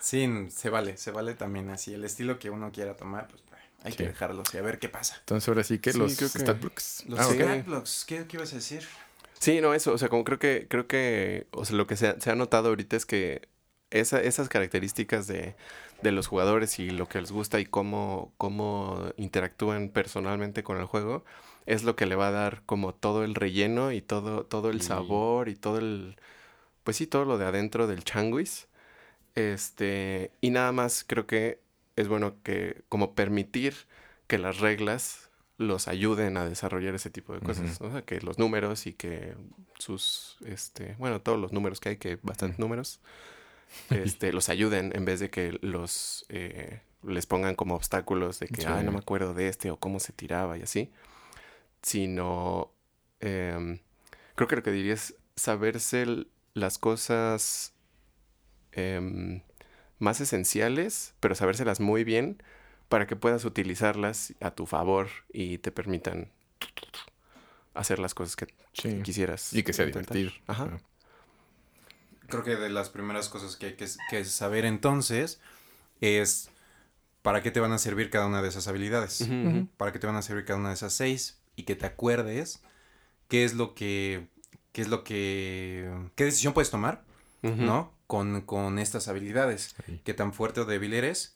Sí, se vale, se vale también así. El estilo que uno quiera tomar, pues hay que dejarlo así, a ver qué pasa. Entonces ahora sí que los statblocks. Los Ah, ok. Sí. scrapblocks, ¿qué, ¿qué ibas a decir? Sí, no, eso, o sea, como creo que, creo que, o sea, lo que se ha, se ha notado ahorita es que esa, esas características de, de los jugadores y lo que les gusta y cómo, cómo interactúan personalmente con el juego es lo que le va a dar como todo el relleno y todo, todo el sabor y todo el, pues sí, todo lo de adentro del changuis. Este, y nada más creo que es bueno que como permitir que las reglas los ayuden a desarrollar ese tipo de cosas. ¿no? O sea, que los números y que sus, este, bueno, todos los números que hay, que bastantes números, [LAUGHS] este, los ayuden en vez de que los eh, les pongan como obstáculos de que, Sí. ay, no me acuerdo de este o cómo se tiraba y así. Sino, em, creo que lo que diría es saberse las cosas em, más esenciales, pero sabérselas muy bien para que puedas utilizarlas a tu favor y te permitan hacer las cosas que Sí. quisieras. Y que sea intentar. divertido. Ajá. Creo que de las primeras cosas que hay que, que saber entonces es para qué te van a servir cada una de esas habilidades. Para qué te van a servir cada una de esas seis y que te acuerdes qué es lo que, qué es lo que, qué decisión puedes tomar. ¿no? Con, con estas habilidades. Sí. qué tan fuerte o débil eres.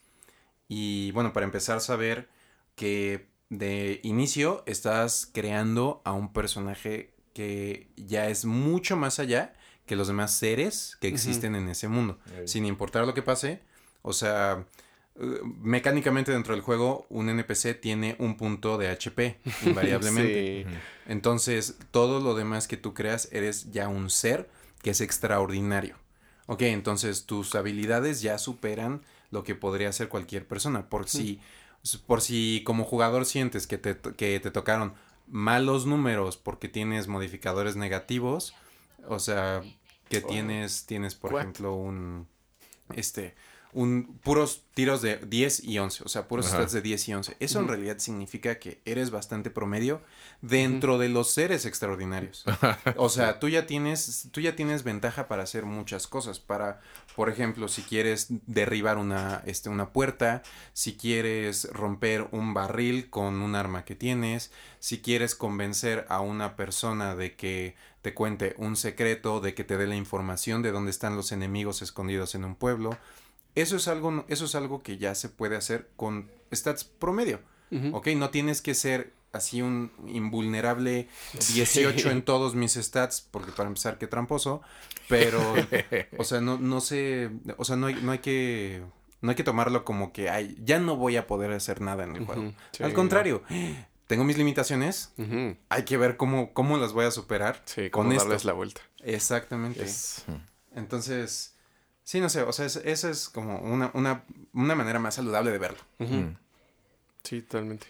Y bueno, para empezar, saber que de inicio estás creando a un personaje que ya es mucho más allá que los demás seres que existen en ese mundo. Ahí. Sin importar lo que pase, o sea, eh, mecánicamente dentro del juego, un NPC tiene un punto de HP, [LAUGHS] invariablemente. Sí. Entonces, todo lo demás que tú creas, eres ya un ser que es extraordinario. Ok, entonces tus habilidades ya superan lo que podría hacer cualquier persona. Por si, por si como jugador sientes que te, que te tocaron malos números porque tienes modificadores negativos, o sea, que tienes, tienes, por ejemplo, un, este, un, puros tiros de 10 y 11, o sea, puros Ajá. stats de 10 y 11. Eso en realidad significa que eres bastante promedio dentro de los seres extraordinarios. [LAUGHS] O sea, tú ya tienes, tú ya tienes ventaja para hacer muchas cosas. Para, por ejemplo, si quieres derribar una, este, una puerta, si quieres romper un barril con un arma que tienes, si quieres convencer a una persona de que te cuente un secreto, de que te dé la información de dónde están los enemigos escondidos en un pueblo. Eso es algo, eso es algo que ya se puede hacer con stats promedio. Ujú. Ok, no tienes que ser así un invulnerable 18 [LAUGHS] Sí. en todos mis stats, porque para empezar, qué tramposo, pero, [LAUGHS] o sea, no, no sé, o sea, no hay, no hay que, no hay que tomarlo como que, ay, ya no voy a poder hacer nada en el juego. Sí, Al contrario, tengo mis limitaciones, hay que ver cómo, cómo las voy a superar. Sí, Con esto. darles la vuelta. Exactamente. Es- Entonces, sí, no sé, o sea, es- esa es como una, una, una manera más saludable de verlo. Mm. Sí, totalmente.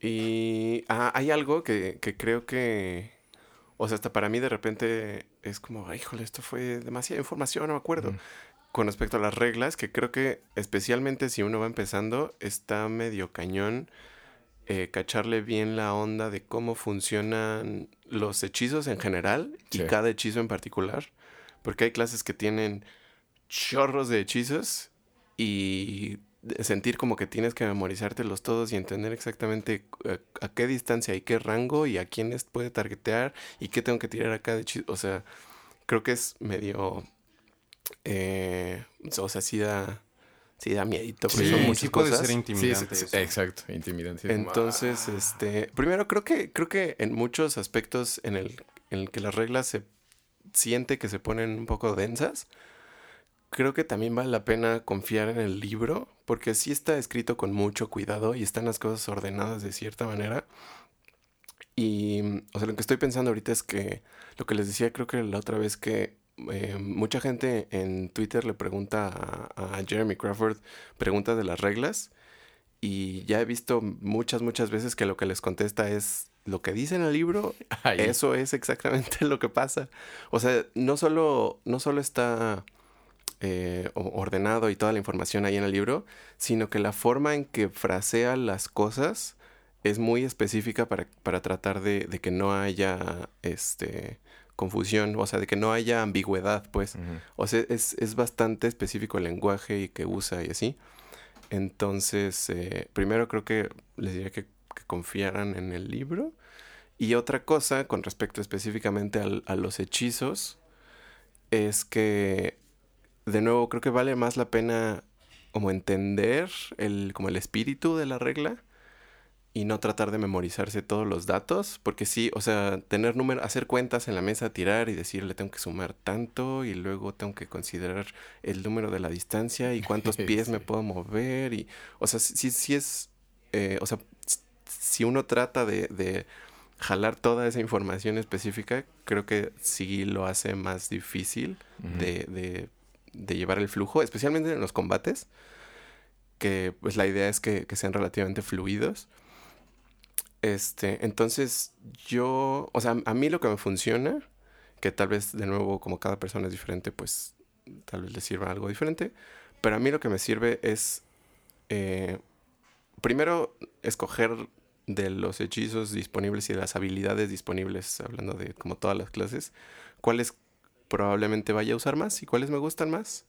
Y ah, hay algo que, que creo que, o sea, hasta para mí de repente es como, híjole, esto fue demasiada información, no me acuerdo. Con respecto a las reglas, que creo que especialmente si uno va empezando, está medio cañón eh, cacharle bien la onda de cómo funcionan los hechizos en general y cada hechizo en particular. Porque hay clases que tienen chorros de hechizos y sentir como que tienes que memorizártelos todos y entender exactamente eh, a, qué distancia y qué rango y a quiénes puede targetear y qué tengo que tirar a cada hechizo. O sea, creo que es medio... Eh, o sea, sí da... Sí, da miedito, sí, son muchas puede ser intimidante. exacto, intimidante. Entonces, este, primero creo que creo que en muchos aspectos en el en el que las reglas se siente que se ponen un poco densas, creo que también vale la pena confiar en el libro, porque sí está escrito con mucho cuidado y están las cosas ordenadas de cierta manera. Y, o sea, lo que estoy pensando ahorita es que lo que les decía, creo que la otra vez que eh, mucha gente en Twitter le pregunta a, Jeremy Crawford preguntas de las reglas y ya he visto muchas, muchas veces que lo que les contesta es lo que dice en el libro, eso es exactamente [LAUGHS] lo que pasa. O sea, no solo, no solo está eh, ordenado y toda la información ahí en el libro, sino que la forma en que frasea las cosas es muy específica para, para tratar de, de, que no haya este confusión, o sea, de que no haya ambigüedad, pues. O sea, es, es, bastante específico el lenguaje y que usa y así. Entonces, eh, primero creo que les diría que, que, confiaran en el libro. Y otra cosa, con respecto específicamente al, a los hechizos, es que de nuevo, creo que vale más la pena como entender el, como el espíritu de la regla y no tratar de memorizarse todos los datos, porque sí, o sea, tener números, hacer cuentas en la mesa, tirar y decirle tengo que sumar tanto y luego tengo que considerar el número de la distancia y cuántos [LAUGHS] pies me puedo mover y, o sea, sí, sí es, eh, o sea, si uno trata de, de jalar toda esa información específica, creo que sí lo hace más difícil de, de de llevar el flujo, especialmente en los combates, que pues la idea es que, sean relativamente fluidos. Este, entonces yo, o sea, a mí lo que me funciona, que tal vez de nuevo como cada persona es diferente, pues tal vez le sirva algo diferente, pero a mí lo que me sirve es, eh, primero, escoger de los hechizos disponibles y de las habilidades disponibles, hablando de como todas las clases, cuáles probablemente vaya a usar más y cuáles me gustan más.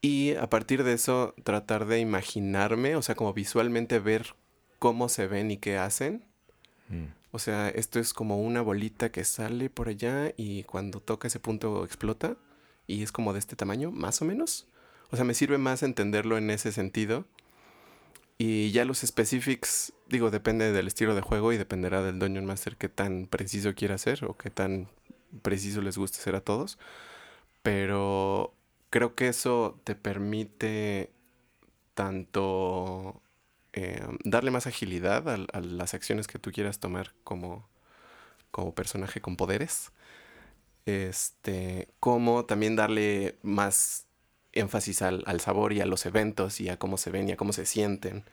Y a partir de eso tratar de imaginarme, o sea, como visualmente ver cómo se ven y qué hacen. Mm. O sea, esto es como una bolita que sale por allá y cuando toca ese punto explota y es como de este tamaño, más o menos. O sea, me sirve más entenderlo en ese sentido. Y ya los specifics, digo, depende del estilo de juego y dependerá del Dungeon Master qué tan preciso quiera ser o qué tan preciso les guste ser a todos, pero creo que eso te permite tanto eh, darle más agilidad a, las acciones que tú quieras tomar como, como personaje con poderes, este, como también darle más énfasis al, sabor y a los eventos y a cómo se ven y a cómo se sienten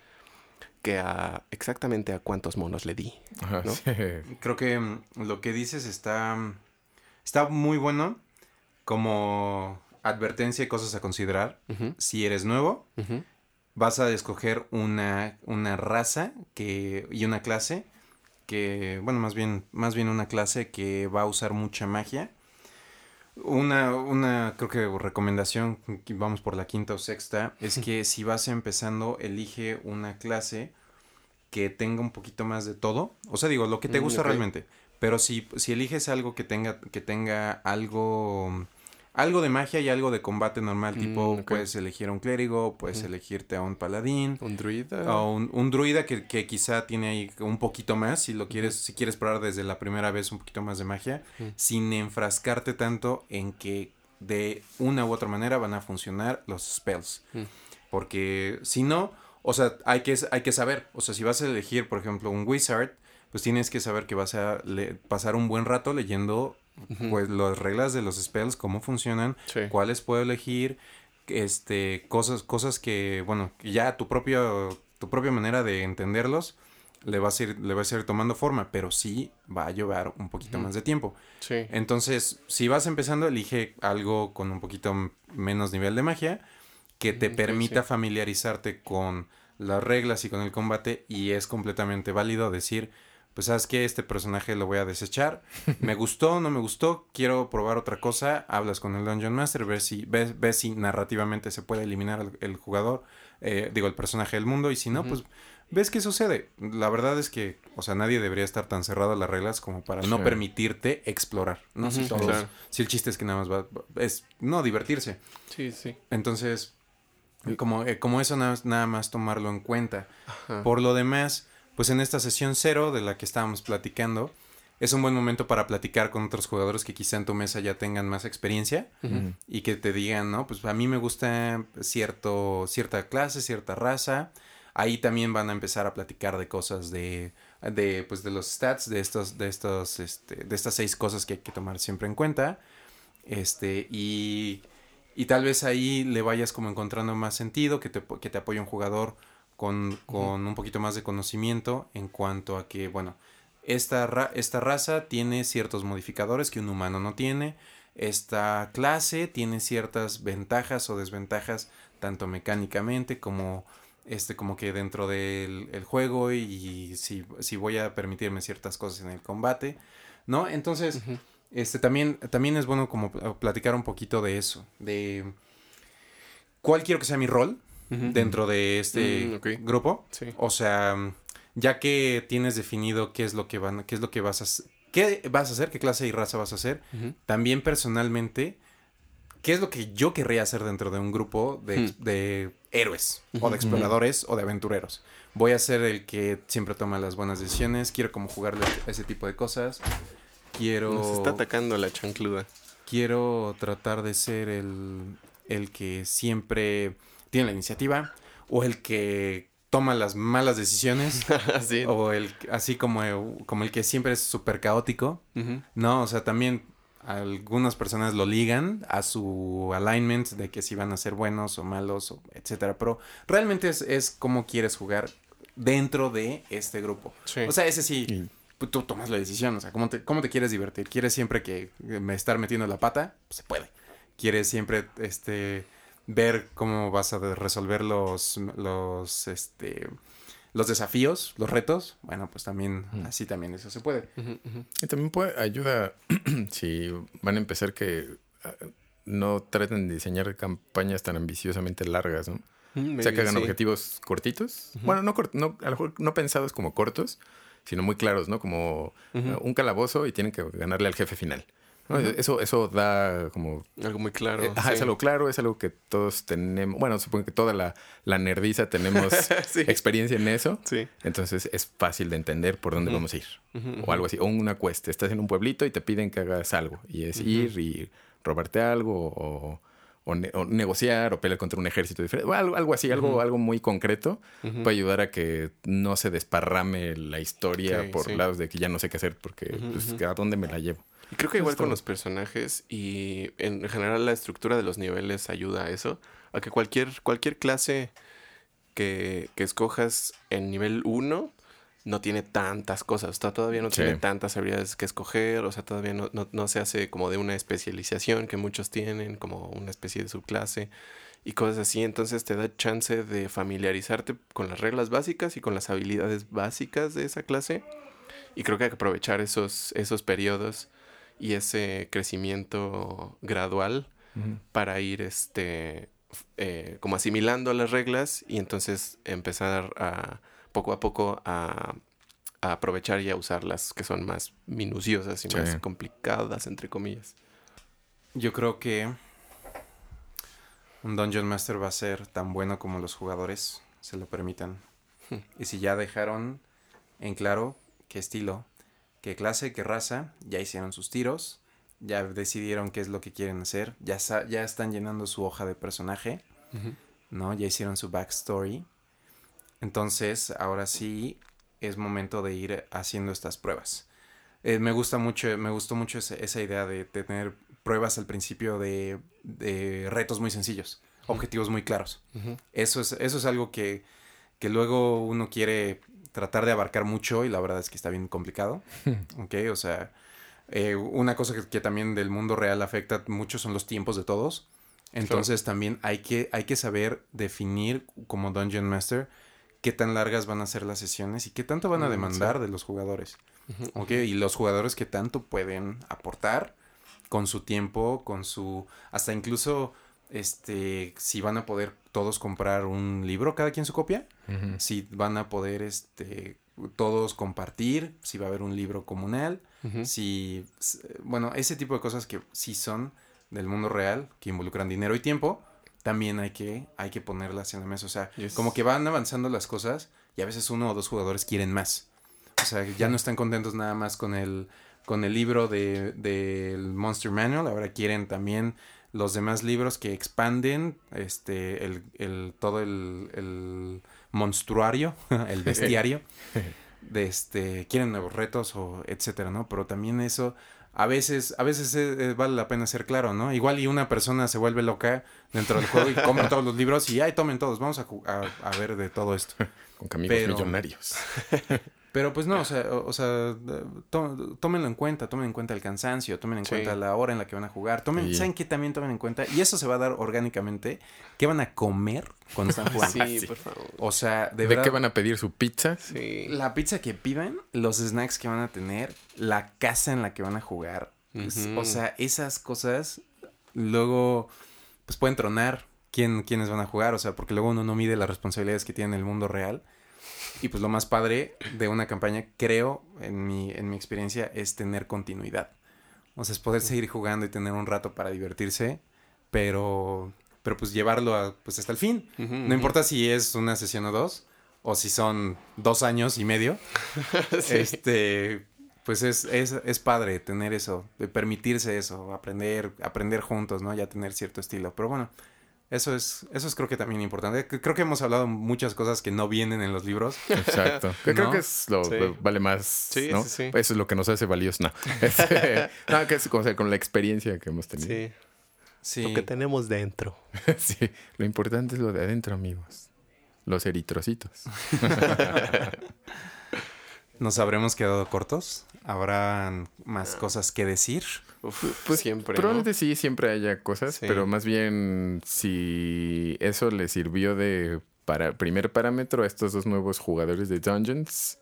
que a exactamente a cuántos monos le di. [LAUGHS] Creo que mm, lo que dices está Está muy bueno como advertencia y cosas a considerar. Si eres nuevo, vas a escoger una, una raza que, y una clase que, bueno, más bien, más bien una clase que va a usar mucha magia. Una, una, creo que recomendación, vamos por la quinta o sexta, es que si vas empezando, elige una clase que tenga un poquito más de todo. O sea, digo, lo que te mm, gusta realmente. Pero si, si eliges algo que tenga, que tenga algo, algo de magia y algo de combate normal, tipo mm, puedes elegir un clérigo, puedes elegirte a un paladín. Un druida. O un, druida que, que, quizá tiene ahí un poquito más, si lo quieres, si quieres probar desde la primera vez un poquito más de magia, sin enfrascarte tanto en que de una u otra manera van a funcionar los spells. Porque si no, o sea, hay que, hay que saber, o sea, si vas a elegir, por ejemplo, un wizard, pues tienes que saber que vas a pasar un buen rato leyendo pues las reglas de los spells, cómo funcionan, cuáles puedo elegir, este, cosas, cosas que, bueno, ya tu propia, tu propia manera de entenderlos le vas a ir, le vas a ir tomando forma, pero sí va a llevar un poquito más de tiempo. Sí. Entonces, si vas empezando, elige algo con un poquito menos nivel de magia que te permita sí. familiarizarte con las reglas y con el combate y es completamente válido decir, pues sabes que este personaje lo voy a desechar, [LAUGHS] me gustó, no me gustó, quiero probar otra cosa, hablas con el Dungeon Master, ves si, ves, ves si narrativamente se puede eliminar el, el jugador, eh, digo, el personaje del mundo y si no, pues ves qué sucede. La verdad es que, o sea, nadie debería estar tan cerrado a las reglas como para no permitirte explorar, ¿no? si, todos- claro. si el chiste es que nada más va, es, no, divertirse. Sí, sí. Entonces, como, eh, como eso nada, nada más tomarlo en cuenta. Ajá. Por lo demás, pues en esta sesión cero de la que estábamos platicando, es un buen momento para platicar con otros jugadores que quizá en tu mesa ya tengan más experiencia y que te digan, no, pues a mí me gusta cierto, cierta clase, cierta raza. Ahí también van a empezar a platicar de cosas de, de, pues de los stats, de estos, de estos, este, de estas seis cosas que hay que tomar siempre en cuenta. Este, y, y tal vez ahí le vayas como encontrando más sentido, que te, que te apoye un jugador con, con un poquito más de conocimiento en cuanto a que, bueno, esta, ra- esta raza tiene ciertos modificadores que un humano no tiene. Esta clase tiene ciertas ventajas o desventajas, tanto mecánicamente como este como que dentro del el juego y si, si voy a permitirme ciertas cosas en el combate, ¿no? Entonces, este también, también es bueno como pl- platicar un poquito de eso, de cuál quiero que sea mi rol Dentro de este Mm, grupo. Sí. O sea, ya que tienes definido qué es lo que van, qué es lo que vas a hacer, qué vas a hacer, qué clase y raza vas a hacer, también personalmente, qué es lo que yo querría hacer dentro de un grupo de, Hmm. de héroes o de exploradores o de aventureros. Voy a ser el que siempre toma las buenas decisiones, quiero como jugarle a ese tipo de cosas. Quiero Nos está atacando la chancluda. quiero tratar de ser el, el que siempre tiene la iniciativa o el que toma las malas decisiones [LAUGHS] sí. o el así como, como el que siempre es súper caótico. ¿no? O sea, también algunas personas lo ligan a su alignment de que si van a ser buenos o malos, o etcétera, pero realmente es, es cómo quieres jugar dentro de este grupo. Sí. O sea, ese sí, pues, tú tomas la decisión, o sea, ¿cómo te, cómo te quieres divertir? ¿Quieres siempre que me estar metiendo la pata? Pues se puede. ¿Quieres siempre, este, ver cómo vas a resolver los, los, este, los desafíos, los retos? Bueno, pues también, Mm. así también eso se puede. Y también puede ayuda [CLEARS THROAT] si van a empezar que ah, no traten de diseñar campañas tan ambiciosamente largas, ¿no? O sea, que hagan sí. objetivos cortitos. Bueno, no, cort- no, a lo mejor no pensados como cortos, sino muy claros, ¿no? Como eh, un calabozo y tienen que ganarle al jefe final. ¿No? Eso, eso da como... Algo muy claro. eh, ajá, sí. es algo claro, es algo que todos tenemos... Bueno, supongo que toda la, la nerdiza tenemos [LAUGHS] sí. experiencia en eso. Sí. Entonces es fácil de entender por dónde vamos a ir. O algo así. O una cuesta. Estás en un pueblito y te piden que hagas algo. Y es ir y robarte algo o, o ne- o negociar o pelear contra un ejército diferente. O algo, algo así, algo, algo muy concreto. Puede ayudar a que no se desparrame la historia por lados de que ya no sé qué hacer porque pues. ¿a dónde me la llevo? Y creo que igual Justo. con los personajes y en general la estructura de los niveles ayuda a eso. A que cualquier, cualquier clase que, que escojas en nivel 1 no tiene tantas cosas. O sea, todavía no Sí. tiene tantas habilidades que escoger. O sea, todavía no, no, no se hace como de una especialización que muchos tienen, como una especie de subclase y cosas así. Entonces te da chance de familiarizarte con las reglas básicas y con las habilidades básicas de esa clase. Y creo que hay que aprovechar esos, esos periodos y ese crecimiento gradual para ir este eh, como asimilando las reglas y entonces empezar a poco a poco a, a aprovechar y a usarlas que son más minuciosas y Sí. más complicadas entre comillas. Yo creo que un Dungeon Master va a ser tan bueno como los jugadores se lo permitan. Hmm. Y si ya dejaron en claro qué estilo, qué clase, qué raza, ya hicieron sus tiros, ya decidieron qué es lo que quieren hacer, ya, ya están llenando su hoja de personaje, ¿no? Ya hicieron su backstory. Entonces, ahora sí es momento de ir haciendo estas pruebas. Eh, me gusta mucho, me gustó mucho esa, esa idea de tener pruebas al principio de, de retos muy sencillos, objetivos muy claros. Eso es, eso es algo que, que luego uno quiere, tratar de abarcar mucho y la verdad es que está bien complicado. [LAUGHS] ok, o sea, eh, una cosa que, que, también del mundo real afecta mucho son los tiempos de todos. Entonces claro. también hay que, hay que saber definir como Dungeon Master qué tan largas van a ser las sesiones y qué tanto van a demandar sí. de los jugadores. Uh -huh. Ok, y los jugadores que tanto pueden aportar con su tiempo, con su... hasta incluso este, si van a poder todos comprar un libro, cada quien su copia, uh -huh. si van a poder, este, todos compartir, si va a haber un libro comunal, uh -huh. si, bueno, ese tipo de cosas que sí son del mundo real, que involucran dinero y tiempo, también hay que, hay que ponerlas en la mesa, o sea, yes. como que van avanzando las cosas y a veces uno o dos jugadores quieren más, o sea, ya no están contentos nada más con el, con el libro del de, de Monster Manual, ahora quieren también los demás libros que expanden este el, el todo el, el monstruario, [LAUGHS] el [LAUGHS] bestiario, [LAUGHS] de este, quieren nuevos retos o etcétera, ¿no? Pero también eso a veces, a veces eh, vale la pena ser claro, ¿no? Igual y una persona se vuelve loca dentro del juego y compra todos los libros y ay, tomen todos, vamos a, a, a ver de todo esto. Con amigos Pero, millonarios. Pero pues no, o sea, o, o sea to, tómenlo en cuenta, tomen en cuenta el cansancio, tomen en sí. cuenta la hora en la que van a jugar, tomen, sí. ¿saben qué también tomen en cuenta? Y eso se va a dar orgánicamente, ¿qué van a comer cuando están jugando? sí, por favor. O sea, de, ¿De verdad. qué van a pedir su pizza? Sí. La pizza que pidan, los snacks que van a tener, la casa en la que van a jugar. Uh -huh. O sea, esas cosas luego pues pueden tronar quién, quiénes van a jugar, o sea, porque luego uno no mide las responsabilidades que tiene en el mundo real. Y pues lo más padre de una campaña, creo, en mi, en mi experiencia, es tener continuidad. O sea, es poder seguir jugando y tener un rato para divertirse, pero, pero pues llevarlo a, pues hasta el fin. Uh -huh, no importa si es una sesión o dos, o si son dos años y medio. [LAUGHS] sí. Este, pues es, es, es padre tener eso, permitirse eso, aprender, aprender juntos, ¿no? Ya tener cierto estilo. Pero bueno, eso es, eso es creo que también importante. Creo que hemos hablado muchas cosas que no vienen en los libros. Exacto. [LAUGHS] ¿No? Creo que es lo sí. vale más. Sí, ¿no? sí, sí, Eso es lo que nos hace valiosos. No. [LAUGHS] Este, no, que es o sea, con la experiencia que hemos tenido. Sí. sí. Lo que tenemos dentro. [LAUGHS] sí. Lo importante es lo de adentro, amigos. Los eritrocitos. ¿Nos habremos quedado cortos? ¿Habrán más cosas que decir? Uf, pues siempre. Probablemente ¿no? sí, siempre haya cosas, sí. pero más bien si eso le sirvió de para primer parámetro a estos dos nuevos jugadores de Dungeons,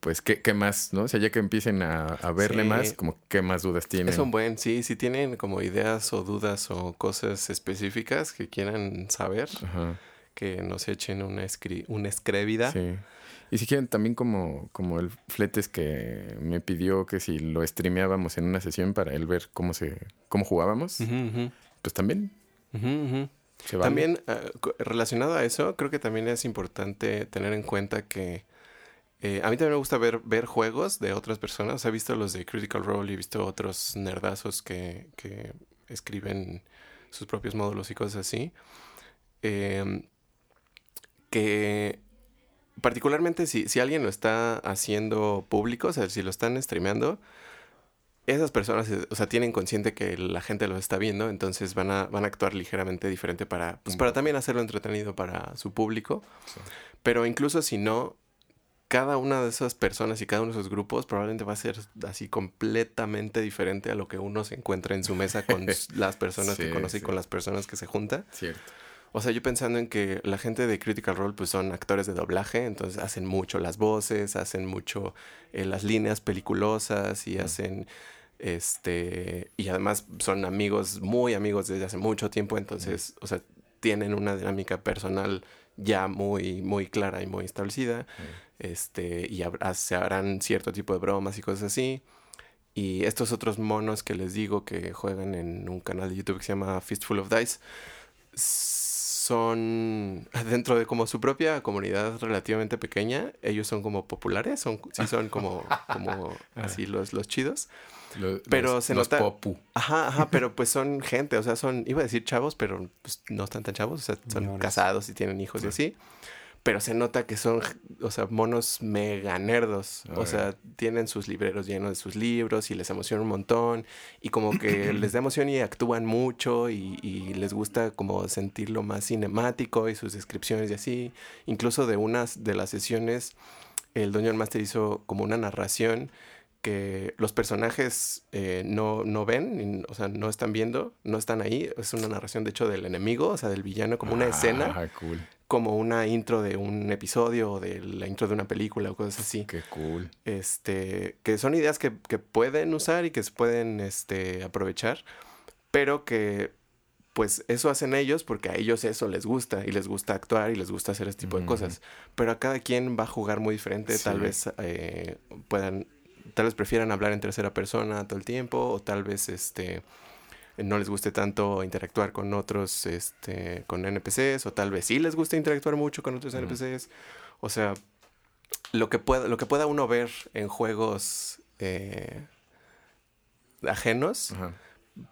pues qué, qué más, ¿no? O sea, ya que empiecen a, a verle sí. más, como qué más dudas tienen. Es un buen, sí, si tienen como ideas o dudas o cosas específicas que quieran saber, Ajá. que nos echen una, escri una escrevida. Sí. Y si quieren también como, como el Fletes que me pidió que si lo streameábamos en una sesión para él ver cómo se cómo jugábamos, uh -huh, uh -huh. pues también. Uh -huh, vale. También uh, relacionado a eso, creo que también es importante tener en cuenta que eh, a mí también me gusta ver, ver juegos de otras personas. He visto los de Critical Role y he visto otros nerdazos que, que escriben sus propios módulos y cosas así. Eh, que particularmente si, si alguien lo está haciendo público, o sea, si lo están streameando, esas personas, o sea, tienen consciente que la gente lo está viendo, entonces van a, van a actuar ligeramente diferente para, pues, para también hacerlo entretenido para su público. Sí. Pero incluso si no, cada una de esas personas y cada uno de esos grupos probablemente va a ser así completamente diferente a lo que uno se encuentra en su mesa con [LAUGHS] las personas sí, que conoce sí. y con las personas que se junta. Cierto. O sea, yo pensando en que la gente de Critical Role pues son actores de doblaje, entonces hacen mucho las voces, hacen mucho eh, las líneas peliculosas y mm. hacen este y además son amigos, muy amigos desde hace mucho tiempo, entonces, mm. o sea, tienen una dinámica personal ya muy muy clara y muy establecida. Mm. Este, y se harán cierto tipo de bromas y cosas así. Y estos otros monos que les digo que juegan en un canal de YouTube que se llama Fistful of Dice son [LAUGHS] dentro de como su propia comunidad relativamente pequeña, ellos son como populares, son sí son como como [LAUGHS] así los los chidos. Los, pero se los nota popu. Ajá, ajá, pero pues son gente, o sea, son iba a decir chavos, pero pues no están tan chavos, o sea, son casados y tienen hijos sí. y así pero se nota que son, o sea, monos mega nerdos. o sea, tienen sus libreros llenos de sus libros y les emociona un montón. Y como que [CLEARS THROAT] les da emoción y actúan mucho y, y, les gusta como sentirlo más cinemático y sus descripciones y así. Incluso de unas de las sesiones el Dungeon Master hizo como una narración que los personajes eh, no, no ven, o sea, no están viendo, no están ahí. Es una narración, de hecho, del enemigo, o sea, del villano, como una escena. Ah, cool. Como una intro de un episodio o de la intro de una película o cosas así. Qué cool. Este, que son ideas que, que pueden usar y que se pueden este, aprovechar, pero que pues eso hacen ellos porque a ellos eso les gusta y les gusta actuar y les gusta hacer este tipo de cosas. Pero a cada quien va a jugar muy diferente, tal vez eh, puedan tal vez prefieran hablar en tercera persona todo el tiempo o tal vez este no les guste tanto interactuar con otros este con NPCs o tal vez sí les guste interactuar mucho con otros NPCs o sea lo que pueda lo que pueda uno ver en juegos eh, ajenos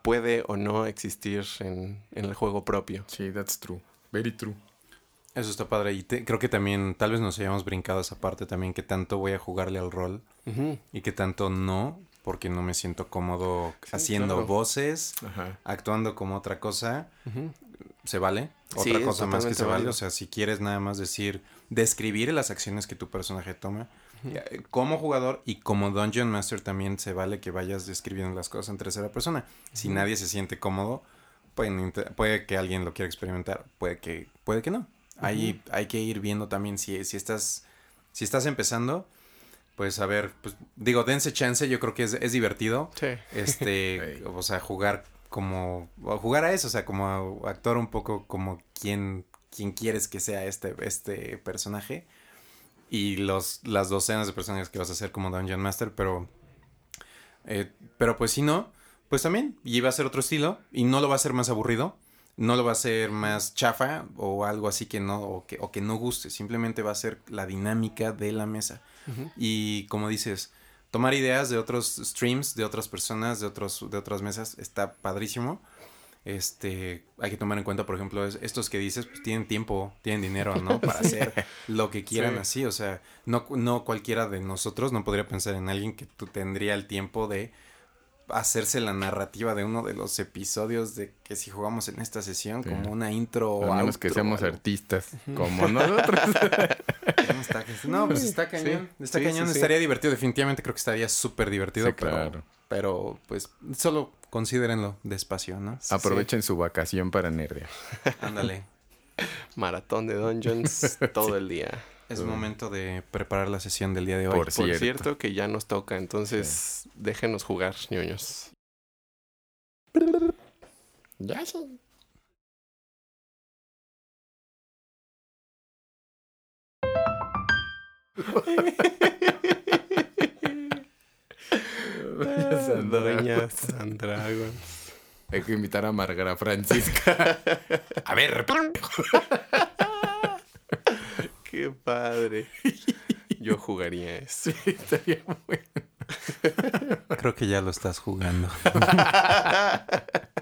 puede o no existir en, en el juego propio. Sí that's true. Very true eso está padre. Y creo que también, tal vez nos hayamos brincado esa parte también, que tanto voy a jugarle al rol y que tanto no, porque no me siento cómodo haciendo voces, actuando como otra cosa. Se vale. Otra cosa más que se vale. O sea, si quieres nada más decir, describir las acciones que tu personaje toma. Eh, como jugador y como Dungeon Master también se vale que vayas describiendo las cosas en tercera persona. Si nadie se siente cómodo, puede, puede que alguien lo quiera experimentar, puede que, puede que no. Hay, hay que ir viendo también si, si estás si estás empezando, pues a ver, pues digo, dense chance, yo creo que es, es divertido. Sí. Este, [LAUGHS] o sea, jugar como, jugar a eso, o sea, como actuar un poco como quien, quien quieres que sea este, este personaje. Y los, las docenas de personajes que vas a hacer como Dungeon Master, pero, eh, pero pues si no, pues también, y va a ser otro estilo, y no lo va a ser más aburrido no lo va a hacer más chafa o algo así que no, o que, o que no guste, simplemente va a ser la dinámica de la mesa. Y como dices, tomar ideas de otros streams, de otras personas, de, otros, de otras mesas, está padrísimo. Este, hay que tomar en cuenta, por ejemplo, estos que dices, pues tienen tiempo, tienen dinero, ¿no? Para [LAUGHS] hacer lo que quieran así. O sea, no, no cualquiera de nosotros no podría pensar en alguien que tú tendría el tiempo de hacerse la narrativa de uno de los episodios de que si jugamos en esta sesión como una intro o menos que seamos artistas como nosotros. [LAUGHS] no, pues está cañón. está cañón. estaría divertido. Definitivamente creo que estaría súper divertido. pero, pero pues solo considérenlo despacio, ¿no? Aprovechen su vacación para nerdear. Ándale. [LAUGHS] Maratón de Dungeons todo el día. [LAUGHS] Es momento de preparar la sesión del día de hoy. Por, cierto. que ya nos toca, entonces déjenos jugar, ñoños. Ya sí. Doña Sandragons. Hay que invitar a Margarita Francisca. [LAUGHS] a ver. Qué padre. Yo jugaría eso. Sí, estaría bueno. Creo que ya lo estás jugando. [LAUGHS]